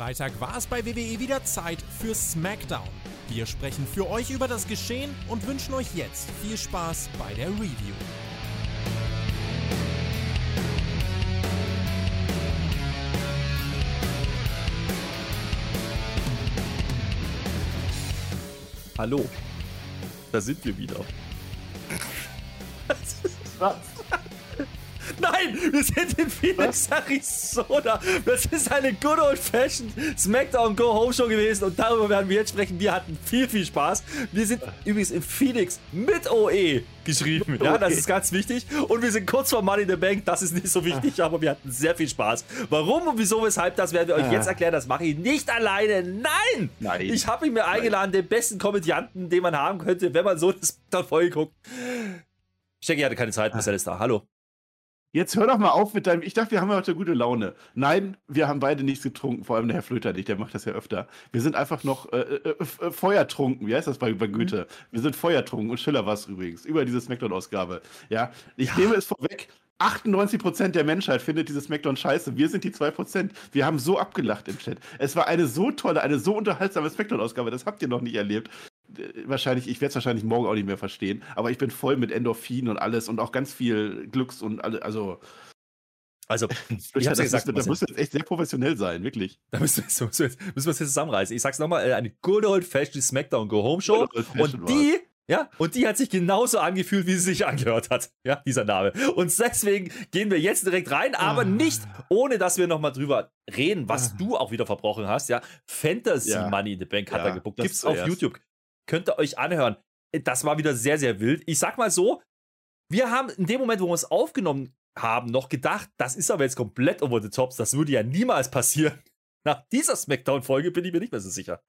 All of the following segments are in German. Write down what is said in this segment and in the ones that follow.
Freitag war es bei WWE wieder Zeit für SmackDown. Wir sprechen für euch über das Geschehen und wünschen euch jetzt viel Spaß bei der Review. Hallo, da sind wir wieder. Was? Nein, wir sind in Phoenix, Arizona. Das ist eine good old fashioned SmackDown Go Home Show gewesen und darüber werden wir jetzt sprechen. Wir hatten viel, viel Spaß. Wir sind übrigens in Phoenix mit OE geschrieben. Ja, das ist ganz wichtig. Und wir sind kurz vor Money in the Bank. Das ist nicht so wichtig, aber wir hatten sehr viel Spaß. Warum und wieso, weshalb, das werden wir euch jetzt erklären. Das mache ich nicht alleine. Nein! Nein. Ich habe ihn mir eingeladen, den besten Komödianten, den man haben könnte, wenn man so das Folge guckt. Jackie hatte keine Zeit, Marcel ist da. Hallo. Jetzt hör doch mal auf mit deinem. Ich dachte, wir haben heute gute Laune. Nein, wir haben beide nichts getrunken, vor allem der Herr Flöter nicht, der macht das ja öfter. Wir sind einfach noch äh, äh, äh, feuertrunken. Wie heißt das bei, bei Goethe? Wir sind feuertrunken und Schiller war es übrigens, über diese Smackdown-Ausgabe. Ja, ich Ja. nehme es vorweg. 98% der Menschheit findet dieses Smackdown scheiße. Wir sind die 2%. Wir haben so abgelacht im Chat. Es war eine so tolle, eine so unterhaltsame Smackdown-Ausgabe. Das habt ihr noch nicht erlebt. Wahrscheinlich, ich werde es wahrscheinlich morgen auch nicht mehr verstehen. Aber ich bin voll mit Endorphin und alles und auch ganz viel Glücks und alle, also. Also, Ich hab's ja das gesagt, da musst du jetzt echt sehr professionell sein, wirklich. Da müssen wir, jetzt- müssen wir, jetzt- müssen wir uns jetzt zusammenreißen. Ich sag's nochmal, äh, eine good old fashioned SmackDown Go Home Show. Und die, ja, und die hat sich genauso angefühlt, wie sie sich angehört hat. Ja, dieser Name. Und deswegen gehen wir jetzt direkt rein, aber Ah. nicht, ohne dass wir nochmal drüber reden, was Ah. du auch wieder verbrochen hast. Ja, Fantasy Ja. Money in the Bank hat Ja, er gebuckt. das Gibt's auf zuerst. YouTube. Könnt ihr euch anhören. Das war wieder sehr, sehr wild. Ich sag mal so, wir haben in dem Moment, wo wir es aufgenommen haben, noch gedacht, das ist aber jetzt komplett over the tops. Das würde ja niemals passieren. Nach dieser Smackdown-Folge bin ich mir nicht mehr so sicher.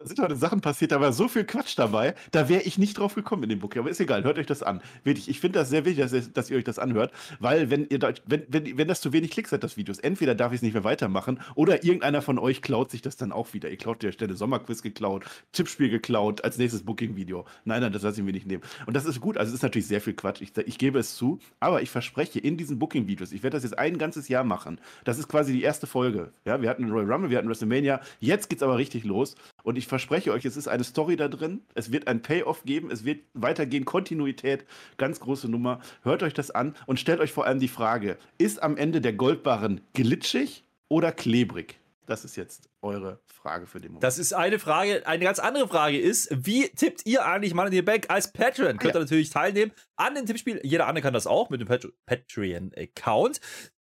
Da sind heute Sachen passiert, da war so viel Quatsch dabei, da wäre ich nicht drauf gekommen in dem Book. Aber ist egal, hört euch das an. Wirklich, ich finde das sehr wichtig, dass ihr, dass ihr euch das anhört, weil wenn ihr wenn, wenn, wenn das zu wenig Klicks hat, das Videos, entweder darf ich es nicht mehr weitermachen oder irgendeiner von euch klaut sich das dann auch wieder. Ihr klaut der Stelle Sommerquiz geklaut, Tippspiel geklaut, als nächstes Booking-Video. Nein, nein, das lasse ich mir nicht nehmen. Und das ist gut, also es ist natürlich sehr viel Quatsch, ich, ich gebe es zu, aber ich verspreche, in diesen Booking-Videos, ich werde das jetzt ein ganzes Jahr machen. Das ist quasi die erste Folge. Ja, wir hatten Royal Rumble, wir hatten WrestleMania, jetzt geht's aber richtig los. Und ich verspreche euch, es ist eine Story da drin. Es wird ein Payoff geben. Es wird weitergehen. Kontinuität. Ganz große Nummer. Hört euch das an und stellt euch vor allem die Frage: Ist am Ende der Goldbarren glitschig oder klebrig? Das ist jetzt eure Frage für den Moment. Das ist eine Frage. Eine ganz andere Frage ist, wie tippt ihr eigentlich Money in the Bank als Patreon? Könnt ihr Ja. natürlich teilnehmen an dem Tippspiel. Jeder andere kann das auch mit dem Pat Patreon-Account.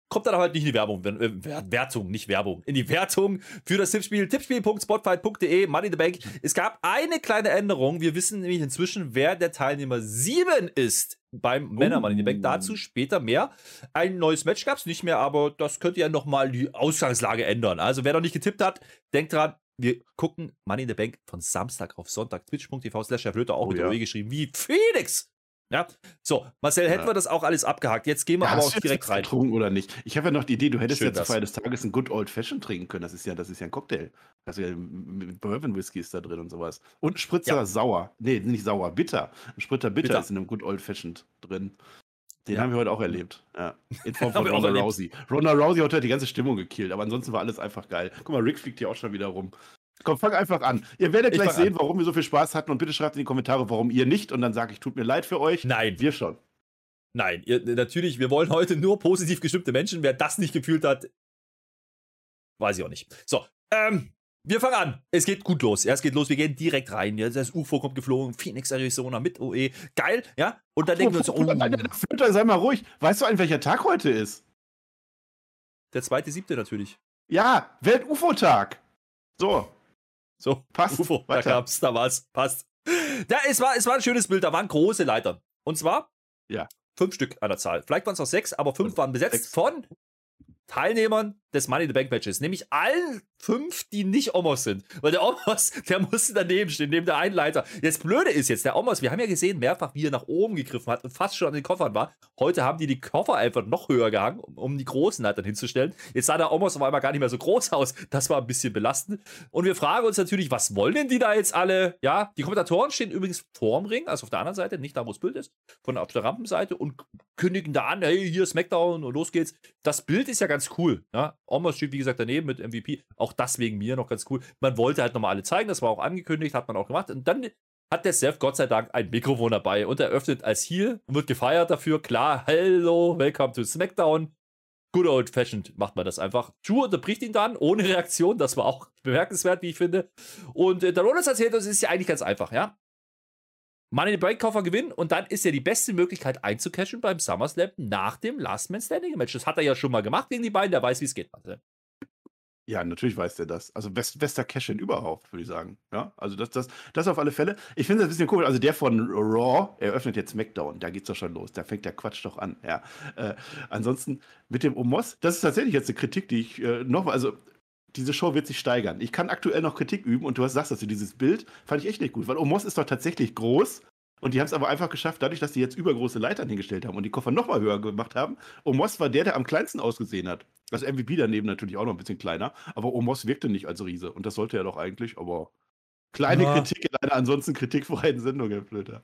Kommt dann halt nicht in die Werbung, wenn, äh, Wer- Wertung, nicht Werbung, in die Wertung für das Tippspiel. Tippspiel.spotfight.de, Money in the Bank. Es gab eine kleine Änderung. Wir wissen nämlich inzwischen, wer der Teilnehmer 7 ist beim Männer Money in the Bank. Dazu später mehr. Ein neues Match gab es nicht mehr, aber das könnte ja nochmal die Ausgangslage ändern. Also wer noch nicht getippt hat, denkt dran, wir gucken Money in the Bank von Samstag auf Sonntag. Twitch.tv slash auch Oh mit ja. Geschrieben, wie Phoenix. Ja, so, Marcel, hätten Ja. wir das auch alles abgehakt. Jetzt gehen wir Ja, aber auch direkt rein. getrunken oder nicht? Ich habe ja noch die Idee, du hättest Schön ja zur. Feier des Tages ein Good Old Fashioned trinken können. Das ist ja, das ist ja ein Cocktail. Also ja, Bourbon Whisky ist da drin und sowas. Und Spritzer Ja. sauer. Nee, nicht sauer, bitter. Ein Spritter bitter, Bitter. ist in einem Good Old Fashioned drin. Den haben wir heute auch erlebt. Ja. In Form von Ronda. Rousey. Ronda Rousey hat heute die ganze Stimmung gekillt, aber ansonsten war alles einfach geil. Guck mal, Rick fliegt hier auch schon wieder rum. Komm, fang einfach an. Ihr werdet Ich gleich sehen, warum wir so viel Spaß hatten und bitte schreibt in die Kommentare, warum ihr nicht und dann sage ich, tut mir leid für euch. Nein, Wir schon. nein, ihr, natürlich, wir wollen heute nur positiv gestimmte Menschen. Wer das nicht gefühlt hat, weiß ich auch nicht. So, ähm, wir fangen an. Es geht gut los. Ja, es geht los. Wir gehen direkt rein. Ja, das UFO kommt geflogen. Phoenix, Arizona mit OE. Geil, ja. Und dann denken wir uns, oh, Flöter, sei mal ruhig. Weißt du eigentlich, welcher Tag heute ist? der zweite, siebte natürlich. Ja, Welt-UFO-Tag. So, So, passt. UFO, da Weiter. gab's, da war's, passt. Ja, es war, es war ein schönes Bild, da waren große Leitern. Und zwar Ja. fünf Stück an der Zahl. Vielleicht waren es noch sechs, aber fünf waren besetzt sechs. von Teilnehmern des Money in the Bank Matches. Nämlich allen fünf, die nicht Omos sind. Weil der Omos, der musste daneben stehen, neben der Einleiter. Jetzt Blöde ist jetzt, der Omos, wir haben ja gesehen mehrfach, wie er nach oben gegriffen hat und fast schon an den Koffern war. Heute haben die die Koffer einfach noch höher gehangen, um, um die großen Leitern hinzustellen. Jetzt sah der Omos auf einmal gar nicht mehr so groß aus. Das war ein bisschen belastend. Und wir fragen uns natürlich, was wollen denn die da jetzt alle? Ja, die Kommentatoren stehen übrigens vorm Ring, also auf der anderen Seite, nicht da, wo das Bild ist, von auf der Rampenseite und kündigen da an, hey, hier Smackdown und los geht's. Das Bild ist ja ganz cool. Ja? Omos steht, wie gesagt, daneben mit MVP. Auch das wegen mir noch ganz cool. Man wollte halt nochmal alle zeigen, das war auch angekündigt, hat man auch gemacht. Und dann hat der Seth Gott sei Dank ein Mikrofon dabei und eröffnet als Heel und wird gefeiert dafür. Klar, hello, welcome to SmackDown. Good old fashioned macht man das einfach. Drew unterbricht ihn dann ohne Reaktion. Das war auch bemerkenswert, wie ich finde. Und äh, der Rollins erzählt uns, ist ja eigentlich ganz einfach, ja. Money in the Bank Koffer gewinnen und dann ist ja die beste Möglichkeit einzucashen beim SummerSlam nach dem Last Man Standing Match. Das hat er ja schon mal gemacht gegen die beiden, der weiß, wie es geht. Ja, natürlich weiß der das. Also best, bester Cash-In überhaupt, würde ich sagen. Ja, also das, das, das auf alle Fälle. Ich finde das ein bisschen komisch. Also der von Raw eröffnet jetzt SmackDown. Da geht's doch schon los. Da fängt der Quatsch doch an. Ja. Äh, ansonsten mit dem Omos, das ist tatsächlich jetzt eine Kritik, die ich äh, nochmal, also diese Show wird sich steigern. Ich kann aktuell noch Kritik üben und du hast sagst, dass du dieses Bild fand ich echt nicht gut, weil Omos ist doch tatsächlich groß und die haben es aber einfach geschafft, dadurch, dass die jetzt übergroße Leitern hingestellt haben und die Koffer nochmal höher gemacht haben. Omos war der, der am kleinsten ausgesehen hat. Das MVP daneben natürlich auch noch ein bisschen kleiner, aber Omos wirkte nicht als Riese und das sollte er doch eigentlich, aber kleine ja. Kritik in einer ansonsten kritikfreien Sendung, Herr Flöter.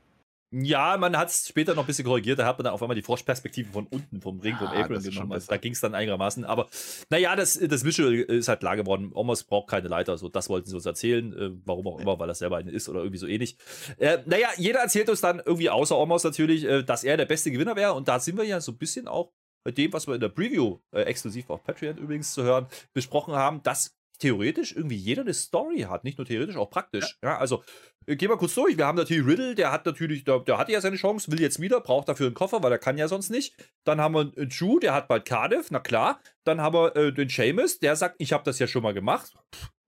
Ja, man hat es später noch ein bisschen korrigiert. Da hat man dann auf einmal die Froschperspektive von unten vom Ring, vom ja, Apron genommen. Also da ging es dann einigermaßen. Aber naja, das, das Visual ist halt klar geworden. Omos braucht keine Leiter. So, das wollten sie uns erzählen. Äh, warum auch immer, weil er selber eine ist oder irgendwie so ähnlich. Äh, naja, jeder erzählt uns dann irgendwie, außer Omos natürlich, äh, dass er der beste Gewinner wäre. Und da sind wir ja so ein bisschen auch bei dem, was wir in der Preview, äh, exklusiv auf Patreon übrigens zu hören, besprochen haben, dass theoretisch irgendwie jeder eine Story hat. Nicht nur theoretisch, auch praktisch. Ja, ja also äh, gehen wir kurz durch. Wir haben natürlich Riddle, der hat natürlich, der, der hatte ja seine Chance, will jetzt wieder, braucht dafür einen Koffer, weil er kann ja sonst nicht. Dann haben wir einen Drew, der hat bald Cardiff, na klar. Dann haben wir äh, den Seamus, der sagt, ich habe das ja schon mal gemacht.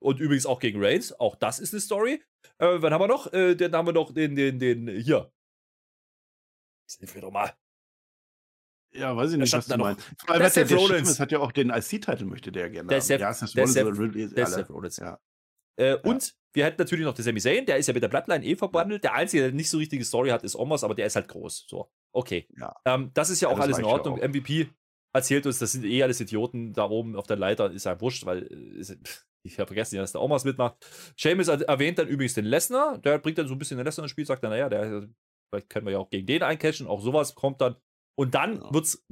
Und übrigens auch gegen Reigns, auch das ist eine Story. Äh, wann haben wir noch? Äh, dann haben wir noch den, den, den, hier. Hilf mir doch mal. Ja, weiß ich nicht, was du meinst. Vor allem der, der, der Rollins. hat ja auch den IC-Titel, möchte der gerne der haben. Seth, ja, ist der Rollins, der Seth Rollins. Ja. Äh, und wir hätten natürlich noch den Sami Zayn, der ist ja mit der Bloodline eh verbandelt. Der Einzige, der nicht so richtige Story hat, ist Omos, aber der ist halt groß. So, okay. Ja. Ähm, das ist ja auch alles in Ordnung. MVP erzählt uns, das sind eh alles Idioten da oben auf der Leiter, ist ja wurscht, weil äh, ich habe vergessen, dass der Omos mitmacht. Seamus erwähnt dann übrigens den Lesnar, der bringt dann so ein bisschen den Lesnar ins Spiel, sagt dann, naja, der, vielleicht können wir ja auch gegen den eincashen, auch sowas kommt dann. Und dann ja. wird's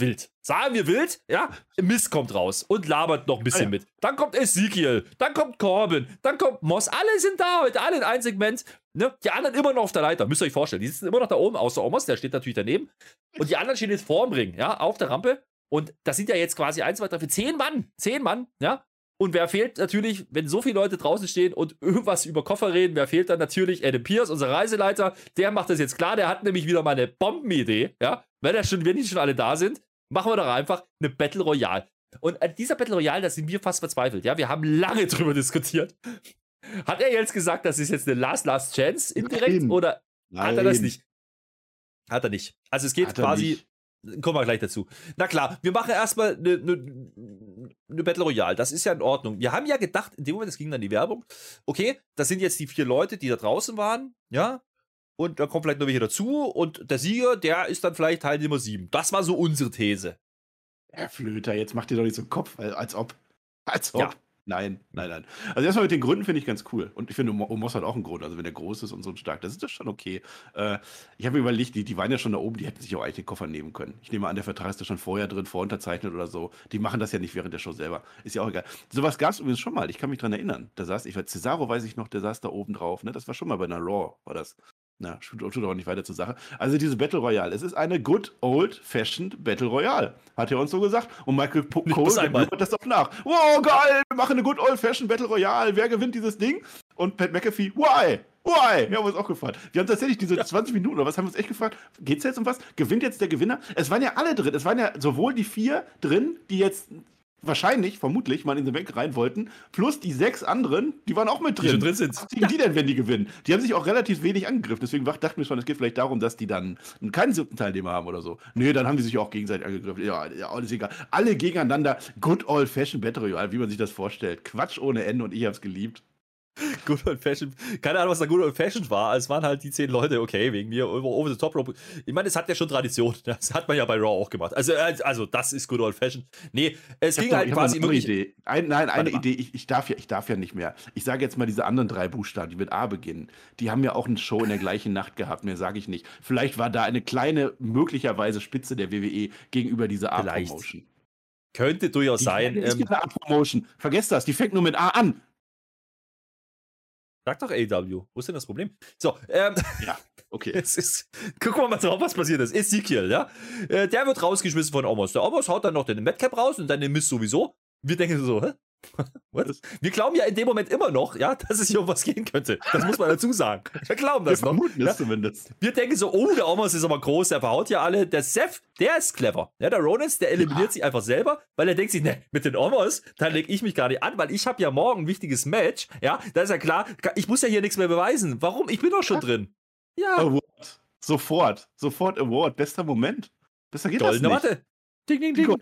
wild. Sagen wir wild, ja? Mist kommt raus und labert noch ein bisschen ah, ja. mit. Dann kommt Ezekiel, dann kommt Corbin, dann kommt Moss. Alle sind da heute, alle in einem Segment. Ne? Die anderen immer noch auf der Leiter, müsst ihr euch vorstellen. Die sitzen immer noch da oben, außer Omos, der steht natürlich daneben. Und die anderen stehen jetzt vorm Ring, ja, auf der Rampe. Und das sind ja jetzt quasi eins, zwei, drei, vier, zehn Mann. Zehn Mann, ja. Und wer fehlt natürlich, wenn so viele Leute draußen stehen und irgendwas über Koffer reden, wer fehlt dann natürlich? Adam Pierce, unser Reiseleiter. Der macht das jetzt klar. Der hat nämlich wieder mal eine Bombenidee, ja. Wenn, er schon, wenn die schon alle da sind, machen wir doch einfach eine Battle Royale. Und an dieser Battle Royale, da sind wir fast verzweifelt. Ja, wir haben lange drüber diskutiert. Hat er jetzt gesagt, das ist jetzt eine Last Last Chance indirekt Nein. oder Nein. hat er das nicht? Hat er nicht. Also es geht quasi. Kommen wir gleich dazu. Na klar, wir machen erstmal eine, eine, eine Battle Royale. Das ist ja in Ordnung. Wir haben ja gedacht, in dem Moment, es ging dann die Werbung, okay, das sind jetzt die vier Leute, die da draußen waren, ja, und da kommt vielleicht noch welche dazu und der Sieger, der ist dann vielleicht Teil Nummer 7. Das war so unsere These. Herr Flöter, jetzt macht ihr doch nicht so einen Kopf, als ob. Als ob. Ja. Nein, nein, nein. Also erstmal mit den Gründen finde ich ganz cool. Und ich finde, Omos hat auch einen Grund. Also wenn er groß ist und so stark, das ist das schon okay. Äh, ich habe mir überlegt, die, die waren ja schon da oben, die hätten sich auch eigentlich den Koffer nehmen können. Ich nehme an, der Vertrag ist da schon vorher drin, vorunterzeichnet oder so. Die machen das ja nicht während der Show selber. Ist ja auch egal. Sowas gab es übrigens schon mal. Ich kann mich dran erinnern. Da saß, ich war Cesaro, weiß ich noch, der saß da oben drauf. Ne? Das war schon mal bei einer Raw, war das. Na, tut, auch nicht weiter zur Sache. Also diese Battle Royale. Es ist eine good old-fashioned Battle Royale. Hat er uns so gesagt. Und Michael P Cole blubbert das doch nach. Wow, geil, wir machen eine good old-fashioned Battle Royale. Wer gewinnt dieses Ding? Und Pat McAfee, why? Why? Wir haben uns auch gefragt. Wir haben tatsächlich diese ja. 20 Minuten oder was haben wir uns echt gefragt? Geht's jetzt um was? Gewinnt jetzt der Gewinner? Es waren ja alle drin. Es waren ja sowohl die vier drin, die jetzt wahrscheinlich, vermutlich, mal in den Bank rein wollten, plus die sechs anderen, die waren auch mit drin. Die schon drin sind. Was kriegen die denn, wenn die gewinnen? Die haben sich auch relativ wenig angegriffen. Deswegen dachten wir schon, es geht vielleicht darum, dass die dann keinen siebten Teilnehmer haben oder so. Nee, dann haben die sich auch gegenseitig angegriffen. Ja, ja alles egal. Alle gegeneinander. Good old fashioned Battle Royale, wie man sich das vorstellt. Quatsch ohne Ende und ich hab's geliebt. Good Old Fashioned. Keine Ahnung, was da Good Old Fashioned war. Es waren halt die zehn Leute, okay, wegen mir, over, the top rope. Ich meine, es hat ja schon Tradition. Das hat man ja bei Raw auch gemacht. Also, äh, also das ist Good Old Fashioned. Nee, es ging noch, halt quasi eine wirklich. Idee. Ein, nein, eine Idee. Ich, ich, darf ja, ich darf ja nicht mehr. Ich sage jetzt mal diese anderen drei Buchstaben, die mit A beginnen. Die haben ja auch eine Show in der gleichen Nacht gehabt. Mehr sage ich nicht. Vielleicht war da eine kleine, möglicherweise Spitze der WWE gegenüber dieser A-Promotion. Könnte durchaus Die sein. ist Ähm, diese A-Promotion. Vergesst das. Die fängt nur mit A an. Sag doch AW. Wo ist denn das Problem? So, ähm, Ja, okay. Es ist, gucken wir mal drauf, was passiert ist. Ezekiel, ja. Äh, Der wird rausgeschmissen von Omos. Der Omos haut dann noch den Madcap raus und dann den Mist sowieso. Wir denken so, hä? Wir glauben ja in dem Moment immer noch, ja, dass es hier um was gehen könnte. Das muss man dazu sagen. Wir glauben Wir das noch. vermuten Ja? es zumindest. Wir denken so, oh, der Omos ist aber groß, der verhaut ja alle. Der Seth, der ist clever. Ja, der Rollins, der eliminiert sich einfach selber, weil er denkt sich, ne, mit den Omos, da leg ich mich gar nicht an, weil ich habe ja morgen ein wichtiges Match. Ja, da ist ja klar, ich muss ja hier nichts mehr beweisen. Warum? Ich bin doch schon drin. Ja, Award. Sofort. Sofort Award. Bester Moment. Besser geht goldene das nicht. Matte. Ding, ding, ding.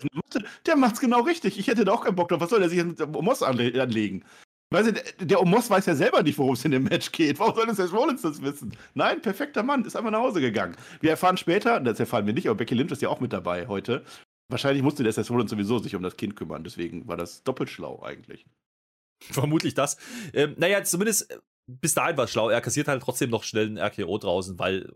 Der macht's genau richtig. Ich hätte da auch keinen Bock drauf. Was soll der sich mit Omos anle anlegen? Weißt du, der, der Omos weiß ja selber nicht, worum es in dem Match geht. Warum soll das Seth Rollins das wissen? Nein, perfekter Mann, ist einfach nach Hause gegangen. Wir erfahren später, das erfahren wir nicht, aber Becky Lynch ist ja auch mit dabei heute. Wahrscheinlich musste der Seth Rollins sowieso sich um das Kind kümmern, deswegen war das doppelt schlau eigentlich. Vermutlich das. Ähm, naja, zumindest äh, bis dahin war es schlau. Er kassiert halt trotzdem noch schnell einen RKO draußen, weil.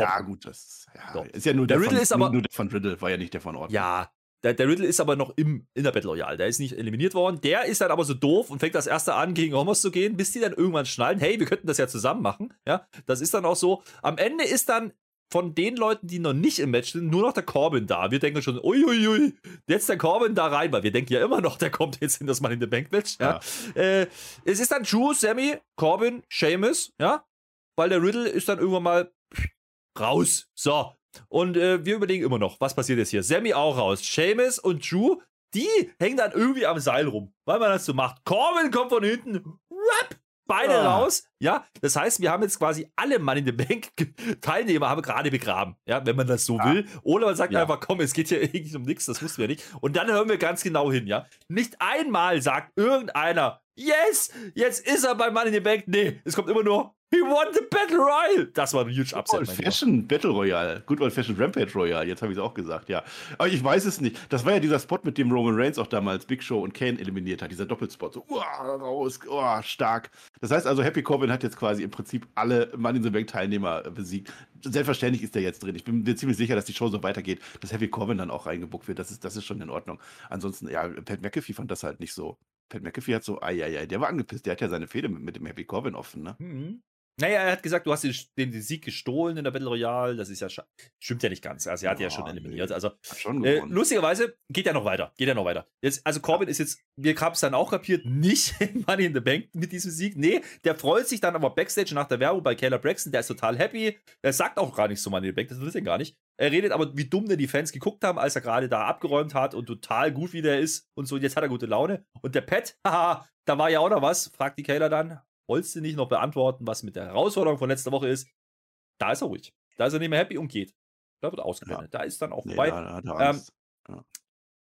Ja, gut, das ja, So. ist ja nur Der der, Riddle von, ist aber- nur der von Riddle, war ja nicht der von Orton. Ja, der, der Riddle ist aber noch im, in der Battle Royale. Der ist nicht eliminiert worden. Der ist dann aber so doof und fängt das erste an, gegen Homos zu gehen, bis die dann irgendwann schnallen, hey, wir könnten das ja zusammen machen. Ja, das ist dann auch so. Am Ende ist dann von den Leuten, die noch nicht im Match sind, nur noch der Corbin da. Wir denken schon, uiuiui, jetzt der Corbin da rein, weil wir denken ja immer noch, der kommt jetzt in das Mann in the Bank Match. Ja. Äh, es ist dann Drew, Sammy, Corbin, Seamus, ja, weil der Riddle ist dann irgendwann mal raus. So. Und äh, wir überlegen immer noch, was passiert jetzt hier? Sammy auch raus. Seamus und Drew, die hängen dann irgendwie am Seil rum, weil man das so macht. Corbin kommt von hinten, rap, beide Ah. raus. Ja, das heißt, wir haben jetzt quasi alle Mann in the Bank Teilnehmer haben wir gerade begraben, ja, wenn man das so Ah. will. Oder man sagt Ja. einfach, komm, es geht hier eigentlich um nichts, das wussten wir nicht. Und dann hören wir ganz genau hin, ja. Nicht einmal sagt irgendeiner, yes, jetzt ist er bei Mann in the Bank. Nee, es kommt immer nur, he won the Battle Royale. Das war ein huge Upset, Old mein Lieber. Fashion Battle Royale. Good Old Fashion Rampage Royale. Jetzt habe ich es auch gesagt, ja. Aber ich weiß es nicht. Das war ja dieser Spot, mit dem Roman Reigns auch damals Big Show und Kane eliminiert hat. Dieser Doppelspot. So, uah, raus, uah, stark. Das heißt also, Happy Corbin hat jetzt quasi im Prinzip alle Money in the Bank Teilnehmer äh, besiegt. Selbstverständlich ist der jetzt drin. Ich bin mir ziemlich sicher, dass die Show so weitergeht, dass Happy Corbin dann auch reingebuckt wird. Das ist, das ist schon in Ordnung. Ansonsten, ja, Pat McAfee fand das halt nicht so. Pat McAfee hat so, ai, ai, ai, der war angepisst. Der hat ja seine Fehde mit, mit dem Happy Corbin offen, ne? Mhm. Naja, er hat gesagt, du hast den, den, Sieg gestohlen in der Battle Royale. Das ist ja stimmt ja nicht ganz. Also er hat ja Ja, schon eliminiert. Also schon äh, lustigerweise geht ja noch weiter. Geht ja noch weiter. Jetzt, also Corbin ist jetzt, wir haben es dann auch kapiert, nicht in Money in the Bank mit diesem Sieg. Nee, der freut sich dann aber Backstage nach der Werbung bei Kayla Braxton. Der ist total happy. Er sagt auch gar nichts zu Money in the Bank. Das wissen er gar nicht. Er redet aber, wie dumm denn die Fans geguckt haben, als er gerade da abgeräumt hat und total gut wie der ist und so. Jetzt hat er gute Laune. Und der Pat, haha, da war ja auch noch was, fragt die Kayla dann. Wolltest du nicht noch beantworten, was mit der Herausforderung von letzter Woche ist? Da ist er ruhig. Da ist er nicht mehr happy und geht. Da wird ausgeblendet. Da ist dann auch Nee, vorbei. da hat er Ähm, Angst.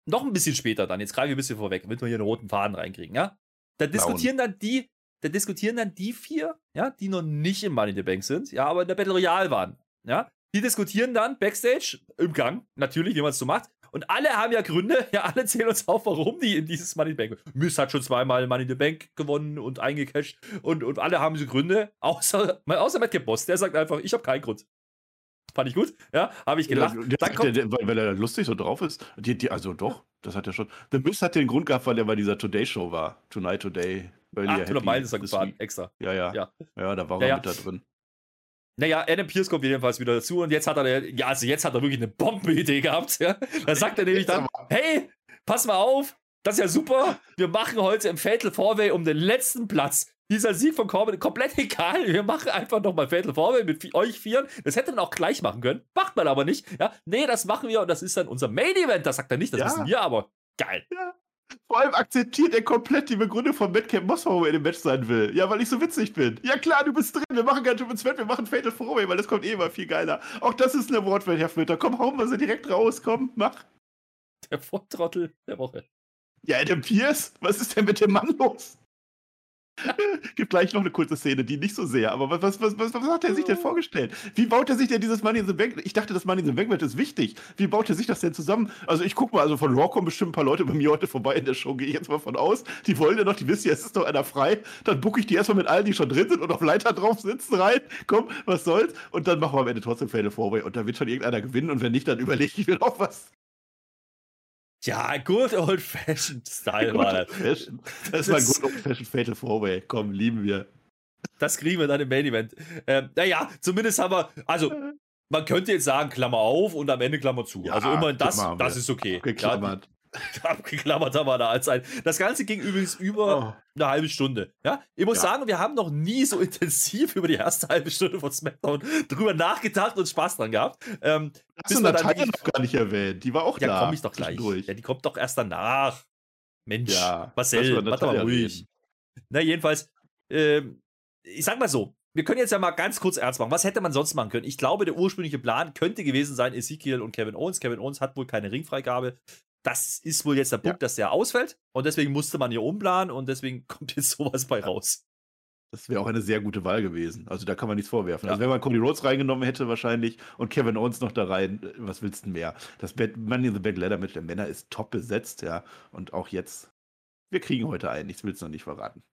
Noch ein bisschen später dann, jetzt greife ich ein bisschen vorweg, damit wir hier einen roten Faden reinkriegen, ja? Da diskutieren dann die, da diskutieren dann die vier, ja, die noch nicht im Money in the Bank sind, ja, aber in der Battle Royale waren, ja? Die diskutieren dann Backstage, im Gang, natürlich, wie man es so macht. Und alle haben ja Gründe, ja, alle zählen uns auf, warum die in dieses Money in the Bank. Miss hat schon zweimal Money in the Bank gewonnen und eingecashed und, und alle haben diese Gründe, außer, außer Matt Boss, der sagt einfach, ich habe keinen Grund. Fand ich gut, ja, habe ich gelacht. Ja, der, dann der, der, weil, weil er lustig so drauf ist. Die, die, also doch, das hat er schon. The Miz hat den Grund gehabt, weil er bei dieser Today Show war. Tonight, Today. earlier, 800 happy Meilen ist er gefahren, extra. Ja, ja, Ja. ja. da war er mit da drin. Naja, Adam Pierce kommt jedenfalls wieder dazu und jetzt hat er, ja, also jetzt hat er wirklich eine Bombenidee gehabt. Ja? Da sagt er nämlich dann, hey, pass mal auf, das ist ja super, wir machen heute im Fatal Fourway um den letzten Platz. Dieser Sieg von Corbin, komplett egal, wir machen einfach nochmal Fatal Fourway mit euch vieren. Das hätte man auch gleich machen können, macht man aber nicht. Ja, nee, das machen wir und das ist dann unser Main Event, das sagt er nicht, das Ja. wissen wir aber. Geil. Vor allem akzeptiert er komplett die Begründung von Madcap Moss, warum er in dem Match sein will. Ja, weil ich so witzig bin. Ja klar, du bist drin. Wir machen kein Triple Threat, wir machen Fatal Four weil das kommt eh immer viel geiler. Auch das ist eine Wortwelt, Herr Flitter. Komm, hauen wir sie direkt raus. Komm, mach. Der Vortrottel der Woche. Ja, Adam Pierce, was ist denn mit dem Mann los? Gibt gleich noch eine kurze Szene, die nicht so sehr, aber was, was, was, was, hat er sich denn vorgestellt? Wie baut er sich denn dieses Money in the Bank? Ich dachte, das Money in the Bank ist wichtig. Wie baut er sich das denn zusammen? Also ich guck mal, also von Raw kommen bestimmt ein paar Leute bei mir heute vorbei in der Show, gehe ich jetzt mal von aus. Die wollen ja noch, die wissen ja, es ist doch einer frei. Dann bucke ich die erstmal mit allen, die schon drin sind und auf Leiter drauf sitzen rein. Komm, was soll's? Und dann machen wir am Ende trotzdem Fatal Four-Way und da wird schon irgendeiner gewinnen und wenn nicht, dann überlege ich mir auch was. Ja, good old fashioned Style war das. fashioned. Das war ein Good Old Fashioned Fatal Four-Way. Komm, lieben wir. Das kriegen wir dann im Main Event. Ähm, naja, zumindest haben wir, also man könnte jetzt sagen, Klammer auf und am Ende Klammer zu. Ja, also immerhin das, das ist okay. Geklammert. Ja, abgeklammert haben wir da als ein. Das Ganze ging übrigens über Oh. eine halbe Stunde. Ja, ich muss Ja. sagen, wir haben noch nie so intensiv über die erste halbe Stunde von SmackDown drüber nachgedacht und Spaß dran gehabt. Ähm, Hast Bis du Natalia noch gar nicht erwähnt? Die war auch ja, da. komm ich doch gleich. zwischendurch. Ja, die kommt doch erst danach. Mensch, Ja, Marcel, lass mal ruhig. reden. Na, jedenfalls, ähm, ich sag mal so, wir können jetzt ja mal ganz kurz ernst machen. Was hätte man sonst machen können? Ich glaube, der ursprüngliche Plan könnte gewesen sein, Ezekiel und Kevin Owens. Kevin Owens hat wohl keine Ringfreigabe. Das ist wohl jetzt der Punkt, dass der ausfällt. Und deswegen musste man hier umplanen und deswegen kommt jetzt sowas bei raus. Das wäre auch eine sehr gute Wahl gewesen. Also da kann man nichts vorwerfen. Ja. Also wenn man Cody Rhodes reingenommen hätte wahrscheinlich und Kevin Owens noch da rein, äh, was willst du denn mehr? Das Bad, Money in the Bank Ladder mit der Männer ist top besetzt, ja. Und auch jetzt, wir kriegen heute einen. Ich will es noch nicht verraten.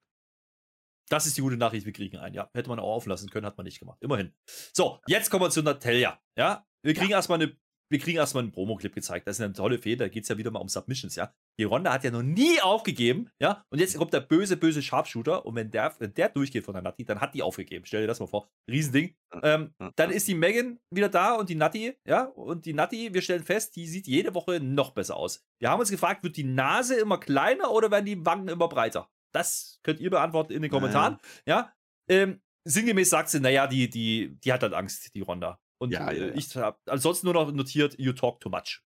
Das ist die gute Nachricht, wir kriegen einen. Ja, hätte man auch auflassen können, hat man nicht gemacht. Immerhin. So, jetzt kommen wir zu Natalia. Ja, wir kriegen erstmal eine. Wir kriegen erstmal einen Promo-Clip gezeigt. Das ist eine tolle Fehde. Da geht es ja wieder mal um Submissions, ja. Die Ronda hat ja noch nie aufgegeben, ja. Und jetzt kommt der böse, böse Sharpshooter. Und wenn der, wenn der durchgeht von der Natti, dann hat die aufgegeben. Stell dir das mal vor. Riesending. Ähm, dann ist die Megan wieder da und die Natti, ja. Und die Natti, wir stellen fest, die sieht jede Woche noch besser aus. Wir haben uns gefragt, wird die Nase immer kleiner oder werden die Wangen immer breiter? Das könnt ihr beantworten in den Kommentaren. Ja, ähm, sinngemäß sagt sie, naja, die, die, die hat halt Angst, die Ronda. Und Ja, ja, äh, ja. ich habe ansonsten nur noch notiert, you talk too much.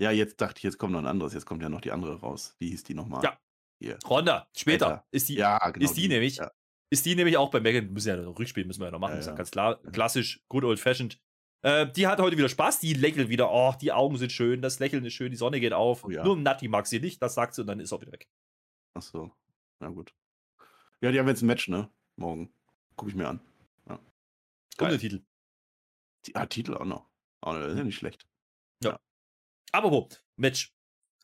Ja, jetzt dachte ich, jetzt kommt noch ein anderes. Jetzt kommt ja noch die andere raus. Wie hieß die nochmal? Ja. Hier. Ronda, später Später. ist die, Ja, genau. ist die, nämlich, Ja. ist die nämlich auch bei Megan, müssen ja noch Rückspiel müssen wir ja noch machen, Ja, ist ja ja. ganz klar, klassisch, good old fashioned. Äh, die hat heute wieder Spaß, die lächelt wieder, oh, die Augen sind schön, das Lächeln ist schön, die Sonne geht auf. Oh ja. Nur Natti mag sie nicht, das sagt sie und dann ist auch wieder weg. Ach so. Na gut. Ja, die haben jetzt ein Match, ne? Morgen. Guck ich mir an. Und Geil. der Titel. Die, ah, Titel auch noch. Oh, das ist ja nicht schlecht. Aber wo? Match.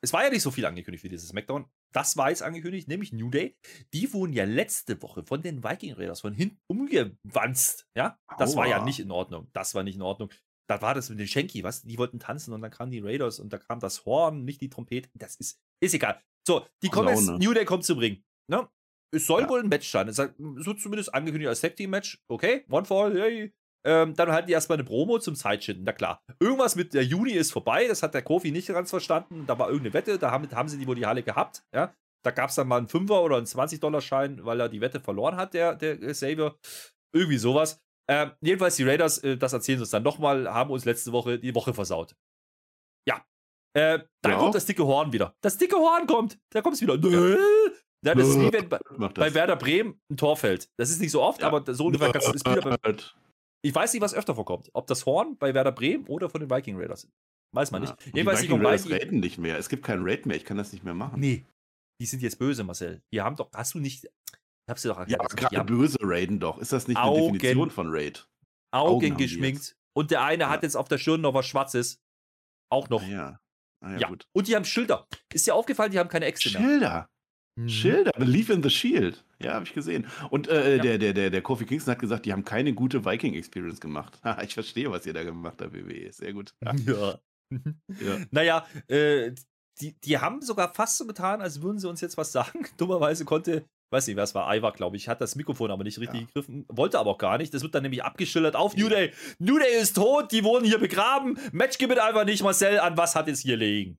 Es war ja nicht so viel angekündigt für dieses SmackDown. Das war jetzt angekündigt, nämlich New Day. Die wurden ja letzte Woche von den Viking Raiders von hinten umgewanzt. Ja, das war ja Aua. nicht in Ordnung. Das war nicht in Ordnung. Da war das mit den Shanky, was? Die wollten tanzen und dann kamen die Raiders und da kam das Horn, nicht die Trompete. Das ist, ist egal. So, die kommen jetzt, Laune. New Day kommt zum Ring. Ne? Es soll Ja. wohl ein Match sein. Es wird zumindest angekündigt als Tag Team Match. Okay, One Fall, hey. Ähm, dann halten die erstmal eine Promo zum Zeitschitten. Na klar. Irgendwas mit der Juni ist vorbei. Das hat der Kofi nicht ganz verstanden. Da war irgendeine Wette. Da haben, haben sie die wohl die Halle gehabt. Ja. Da gab es dann mal einen 5er oder einen 20-Dollar-Schein, weil er die Wette verloren hat, der, der Savior. Irgendwie sowas. Ähm, jedenfalls, die Raiders, äh, das erzählen sie uns dann nochmal, haben uns letzte Woche die Woche versaut. Ja. Äh, dann Ja. kommt das dicke Horn wieder. Das dicke Horn kommt. Da kommt es wieder. Ja, das ist wie wenn bei, bei das. Werder Bremen ein Tor fällt. Das ist nicht so oft, Ja. aber so ungefähr kannst du es wieder. Ich weiß nicht, was öfter vorkommt. Ob das Horn bei Werder Bremen oder von den Viking Raiders. Weiß man Ja. nicht. Jedenfalls, die Viking Raiders raiden nicht mehr. Es gibt keinen Raid mehr. Ich kann das nicht mehr machen. Nee. Die sind jetzt böse, Marcel. Die haben doch, hast du nicht, ich hab's dir doch Ja, erklärt. aber die gerade böse Raiden doch. Ist das nicht eine Augen- Definition von Raid? Augen, Augen geschminkt. Und der eine hat Ja. jetzt auf der Stirn noch was Schwarzes. Auch noch. Ah, ja. Ah, ja, ja. gut. Und die haben Schilder. Ist dir aufgefallen, die haben keine Äxte mehr. Schilder. Mhm. Schilder. Believe in the Shield. Ja, habe ich gesehen. Und äh, Ja. der, der, der, der Kofi Kingston hat gesagt, die haben keine gute Viking-Experience gemacht. Ich verstehe, was ihr da gemacht habt, WWE. Sehr gut. Ja. Ja. Ja. Naja, äh, die, die haben sogar fast so getan, als würden sie uns jetzt was sagen. Dummerweise konnte, weiß nicht, wer es war, Ivar, glaube ich, hat das Mikrofon aber nicht richtig Ja. gegriffen, wollte aber auch gar nicht. Das wird dann nämlich abgeschildert auf New Day. New Day ist tot, die wurden hier begraben. Match gibt einfach nicht, Marcel, an was hat es hier liegen?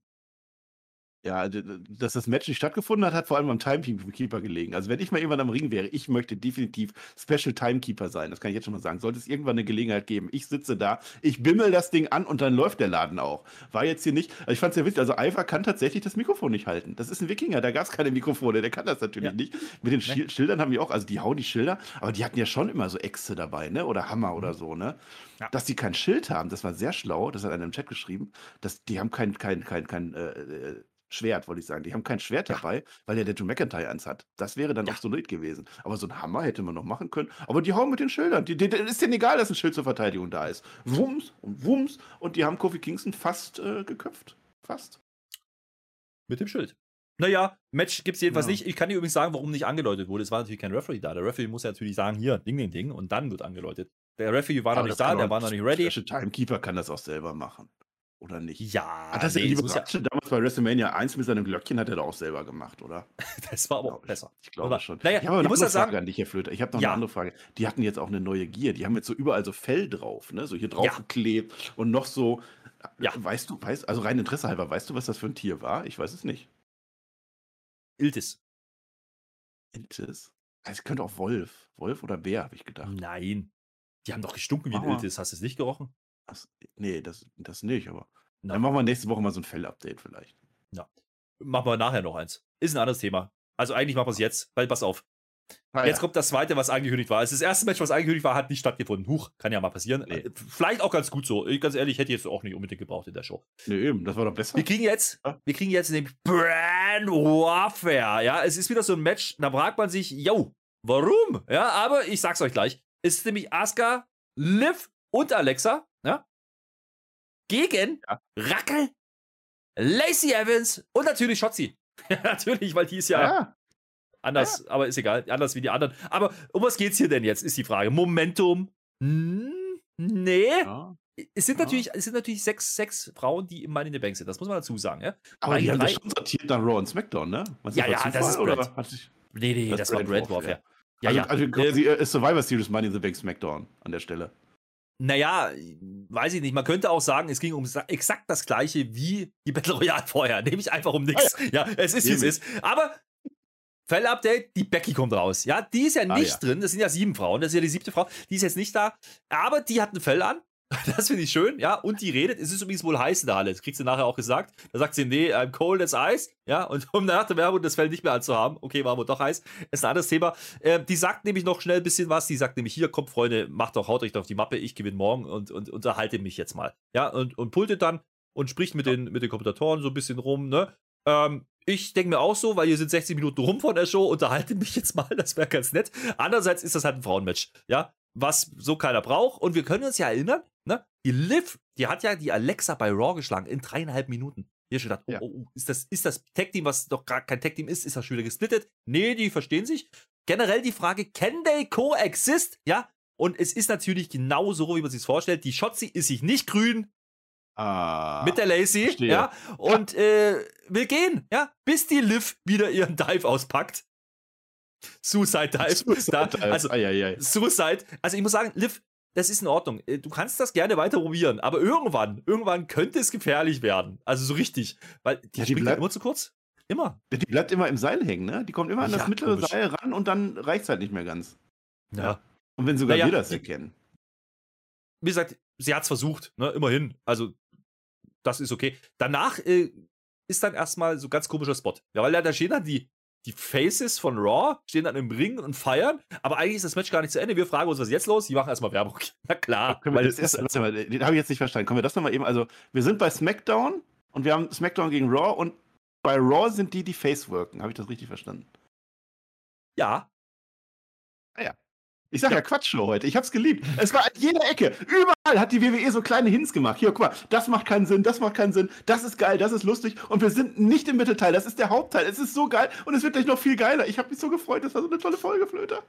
Ja, d- dass das Match nicht stattgefunden hat, hat vor allem am Timekeeper gelegen. Also wenn ich mal irgendwann am Ring wäre, ich möchte definitiv Special Timekeeper sein. Das kann ich jetzt schon mal sagen. Sollte es irgendwann eine Gelegenheit geben, ich sitze da, ich bimmel das Ding an und dann läuft der Laden auch. War jetzt hier nicht, also ich fand es ja witzig, also Ivar kann tatsächlich das Mikrofon nicht halten. Das ist ein Wikinger, da gab es keine Mikrofone, der kann das natürlich Ja. nicht. Mit den. Schil- Schildern haben die auch, also die hauen die Schilder, aber die hatten ja schon immer so Äxte dabei, ne? Oder Hammer oder so, ne? Ja. Dass die kein Schild haben, das war sehr schlau, das hat einer im Chat geschrieben, dass die haben kein, kein, kein, kein äh, äh, Schwert, wollte ich sagen. Die haben kein Schwert Ja. dabei, weil der, der Drew McIntyre eins hat. Das wäre dann Ja. auch solid gewesen. Aber so ein Hammer hätte man noch machen können. Aber die hauen mit den Schildern. Die, die, die, ist denen egal, dass ein Schild zur Verteidigung da ist. Wumms und Wumms. Und die haben Kofi Kingston fast äh, geköpft. Fast. Mit dem Schild. Naja, Match gibt es jedenfalls Ja. nicht. Ich kann dir übrigens sagen, warum nicht angeläutet wurde. Es war natürlich kein Referee da. Der Referee muss ja natürlich sagen, hier, Ding, Ding, Ding. Und dann wird angeläutet. Der Referee war noch Aber nicht da, der war noch nicht ready. Der Timekeeper kann das auch selber machen. Oder nicht? Ja, Hat das nee, muss ja, damals bei WrestleMania 1 mit seinem Glöckchen hat er doch auch selber gemacht, oder? das war aber Glaub ich. besser. Ich glaube schon. Naja, ich habe aber ich noch muss eine sagen- Frage an dich, Herr Flöter. Ich habe noch Ja. eine andere Frage. Die hatten jetzt auch eine neue Gier. Die haben jetzt so überall so Fell drauf, ne? So hier drauf Ja. geklebt und noch so. Ja. Weißt du, weißt, also rein Interesse halber, weißt du, was das für ein Tier war? Ich weiß es nicht. Iltis. Iltis? Es könnte auch Wolf. Wolf oder Bär, habe ich gedacht. Nein. Die haben doch gestunken wie ein. Iltis. Hast du es nicht gerochen? Ach, nee, das, das nicht, aber. Na. Dann machen wir nächste Woche mal so ein Fell-Update vielleicht. Machen wir nachher noch eins. Ist ein anderes Thema. Also eigentlich machen wir es jetzt, weil pass auf. Ah, Jetzt ja. kommt das zweite, was angekündigt war. Es ist das erste Match, was angekündigt war, hat nicht stattgefunden. Huch, kann ja mal passieren. Nee. Äh, Vielleicht auch ganz gut so. Ich, ganz ehrlich, hätte ich jetzt auch nicht unbedingt gebraucht in der Show. Nee, eben, das war doch besser. Wir kriegen jetzt, Ja. wir kriegen jetzt nämlich Brand Warfare. Ja, es ist wieder so ein Match, da fragt man sich, yo, warum? Ja, aber ich sag's euch gleich. Es ist nämlich Asuka, Liv und Alexa, ja, gegen Ja. Rackel, Lacey Evans und natürlich Shotzi. Ja, natürlich, weil die ist ja, ja. anders, aber ist egal, anders wie die anderen. Aber um was geht's hier denn jetzt, ist die Frage. Momentum? Hm, nee. ja. Es sind Ja. natürlich, es sind natürlich sechs, sechs Frauen, die im Money in the Bank sind. Das muss man dazu sagen, ja. Aber die haben das schon sortiert nach Raw und SmackDown, ne? Was Ja, ja, war das ist Zufall, oder Nee, nee, das, Das war Brand Warfare. Warfare. Ja, also, ja. also äh, Survivor Series Money in the Bank SmackDown an der Stelle. Naja, weiß ich nicht. Man könnte auch sagen, es ging um exakt das gleiche wie die Battle Royale vorher. Nämlich einfach um nichts. Ja, es ist, wie es ist. Aber Fell-Update, die Becky kommt raus. Ja, die ist ja Ah, nicht ja. drin. Das sind ja sieben Frauen. Das ist ja die siebte Frau. Die ist jetzt nicht da. Aber die hat ein Fell an. Das finde ich schön, ja. Und die redet. Es ist übrigens wohl heiß in der Halle. Das kriegt sie nachher auch gesagt. Da sagt sie, nee, I'm cold as ice. Ja, und um nach der Werbung das Fell nicht mehr anzuhaben. Okay, war wohl doch heiß. Ist ein anderes Thema. Ähm, die sagt nämlich noch schnell ein bisschen was. Die sagt nämlich, hier, kommt, Freunde, macht doch, haut euch doch auf die Mappe. Ich gewinne morgen und, und unterhalte mich jetzt mal. Ja, und, und pultet dann und spricht mit, den, mit den Kommentatoren so ein bisschen rum, ne? Ähm, ich denke mir auch so, weil hier sind 60 Minuten rum von der Show, unterhalte mich jetzt mal, das wäre ganz nett. Andererseits ist das halt ein Frauenmatch, ja, was so keiner braucht. Und wir können uns ja erinnern, ne? Die Liv, die hat ja die Alexa bei Raw geschlagen in dreieinhalb Minuten. Hier schon gedacht, Ja. oh, oh, ist das, ist das Tag-Team, was doch gar kein Tag-Team ist, ist das schon wieder gesplittet? Nee, die verstehen sich. Generell die Frage, can they coexist? Ja, und es ist natürlich genau so, wie man sich vorstellt. Die Shotzi ist sich nicht grün, Ah. mit der Lacey, verstehe. ja, und äh, will gehen, ja, bis die Liv wieder ihren Dive auspackt. Suicide Dive. Suicide da, also Eieiei. Suicide. Also ich muss sagen, Liv, das ist in Ordnung. Äh, Du kannst das gerne weiter probieren, aber irgendwann, irgendwann könnte es gefährlich werden. Also so richtig, weil die, Ja, die springt bleibt- immer zu kurz. Immer. Die bleibt immer im Seil hängen, ne? Die kommt immer an das Ja, mittlere komisch. Seil ran und dann reicht es halt nicht mehr ganz. Ja. Und wenn sogar Naja, wir das erkennen. Wie gesagt, sie hat es versucht, ne, immerhin. Also das ist okay. Danach äh, ist dann erstmal so ganz komischer Spot. Ja, weil da, da stehen dann die, die Faces von Raw, stehen dann im Ring und feiern, aber eigentlich ist das Match gar nicht zu Ende. Wir fragen uns, was ist jetzt los? Die machen erstmal Werbung. Na klar, weil das ist, mal, den habe ich jetzt nicht verstanden. Können wir das nochmal eben? Also, wir sind bei SmackDown und wir haben SmackDown gegen Raw und bei Raw sind die, die Face worken. Habe ich das richtig verstanden? ja, Ich sag ja, Quatschshow heute. Ich hab's geliebt. Es war an jeder Ecke. Überall hat die WWE so kleine Hints gemacht. Hier, guck mal, das macht keinen Sinn, das macht keinen Sinn, das ist geil, das ist lustig. Und wir sind nicht im Mittelteil, das ist der Hauptteil. Es ist so geil und es wird gleich noch viel geiler. Ich habe mich so gefreut, das war so eine tolle Folge, Flöter.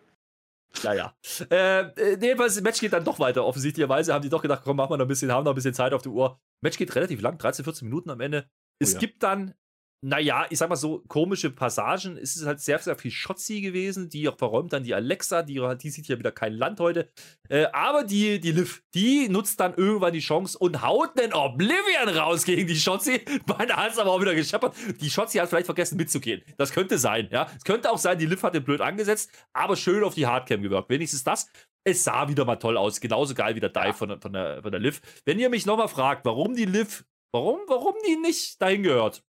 ja, ja. Äh, äh, jedenfalls, das Match geht dann doch weiter. Offensichtlicherweise haben die doch gedacht, komm, machen wir noch ein bisschen, haben noch ein bisschen Zeit auf die Uhr. Match geht relativ lang, 13, 14 Minuten am Ende. Es ja. gibt dann, naja, ich sag mal so, komische Passagen. Es ist halt sehr, sehr viel Schotzi gewesen. Die verräumt dann die Alexa, die, die sieht ja wieder kein Land heute. Äh, aber die, die Liv, die nutzt dann irgendwann die Chance und haut einen Oblivion raus gegen die Schotzi. Beinahe hat es aber auch wieder gescheppert. Die Schotzi hat vielleicht vergessen mitzugehen. Das könnte sein, ja. Es könnte auch sein, die Liv hat den blöd angesetzt, aber schön auf die Hardcam gewirkt. Wenigstens das. Es sah wieder mal toll aus. Genauso geil wie der Dive von, der- von, der, von der Liv. Wenn ihr mich nochmal fragt, warum die Liv, warum, warum die nicht dahin gehört,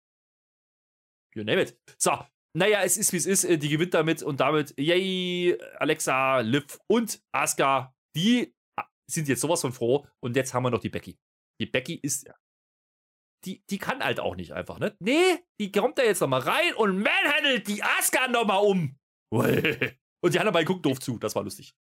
You name it. So, naja, es ist wie es ist. Äh, Die gewinnt damit und damit, yay, Alexa, Liv und Asuka, die ah, sind jetzt sowas von froh. Und jetzt haben wir noch die Becky. Die Becky ist die, die kann halt auch nicht einfach, ne? Nee, die kommt da jetzt nochmal rein und manhandelt die Asuka nochmal um. Und die anderen beiden gucken doof zu, das war lustig.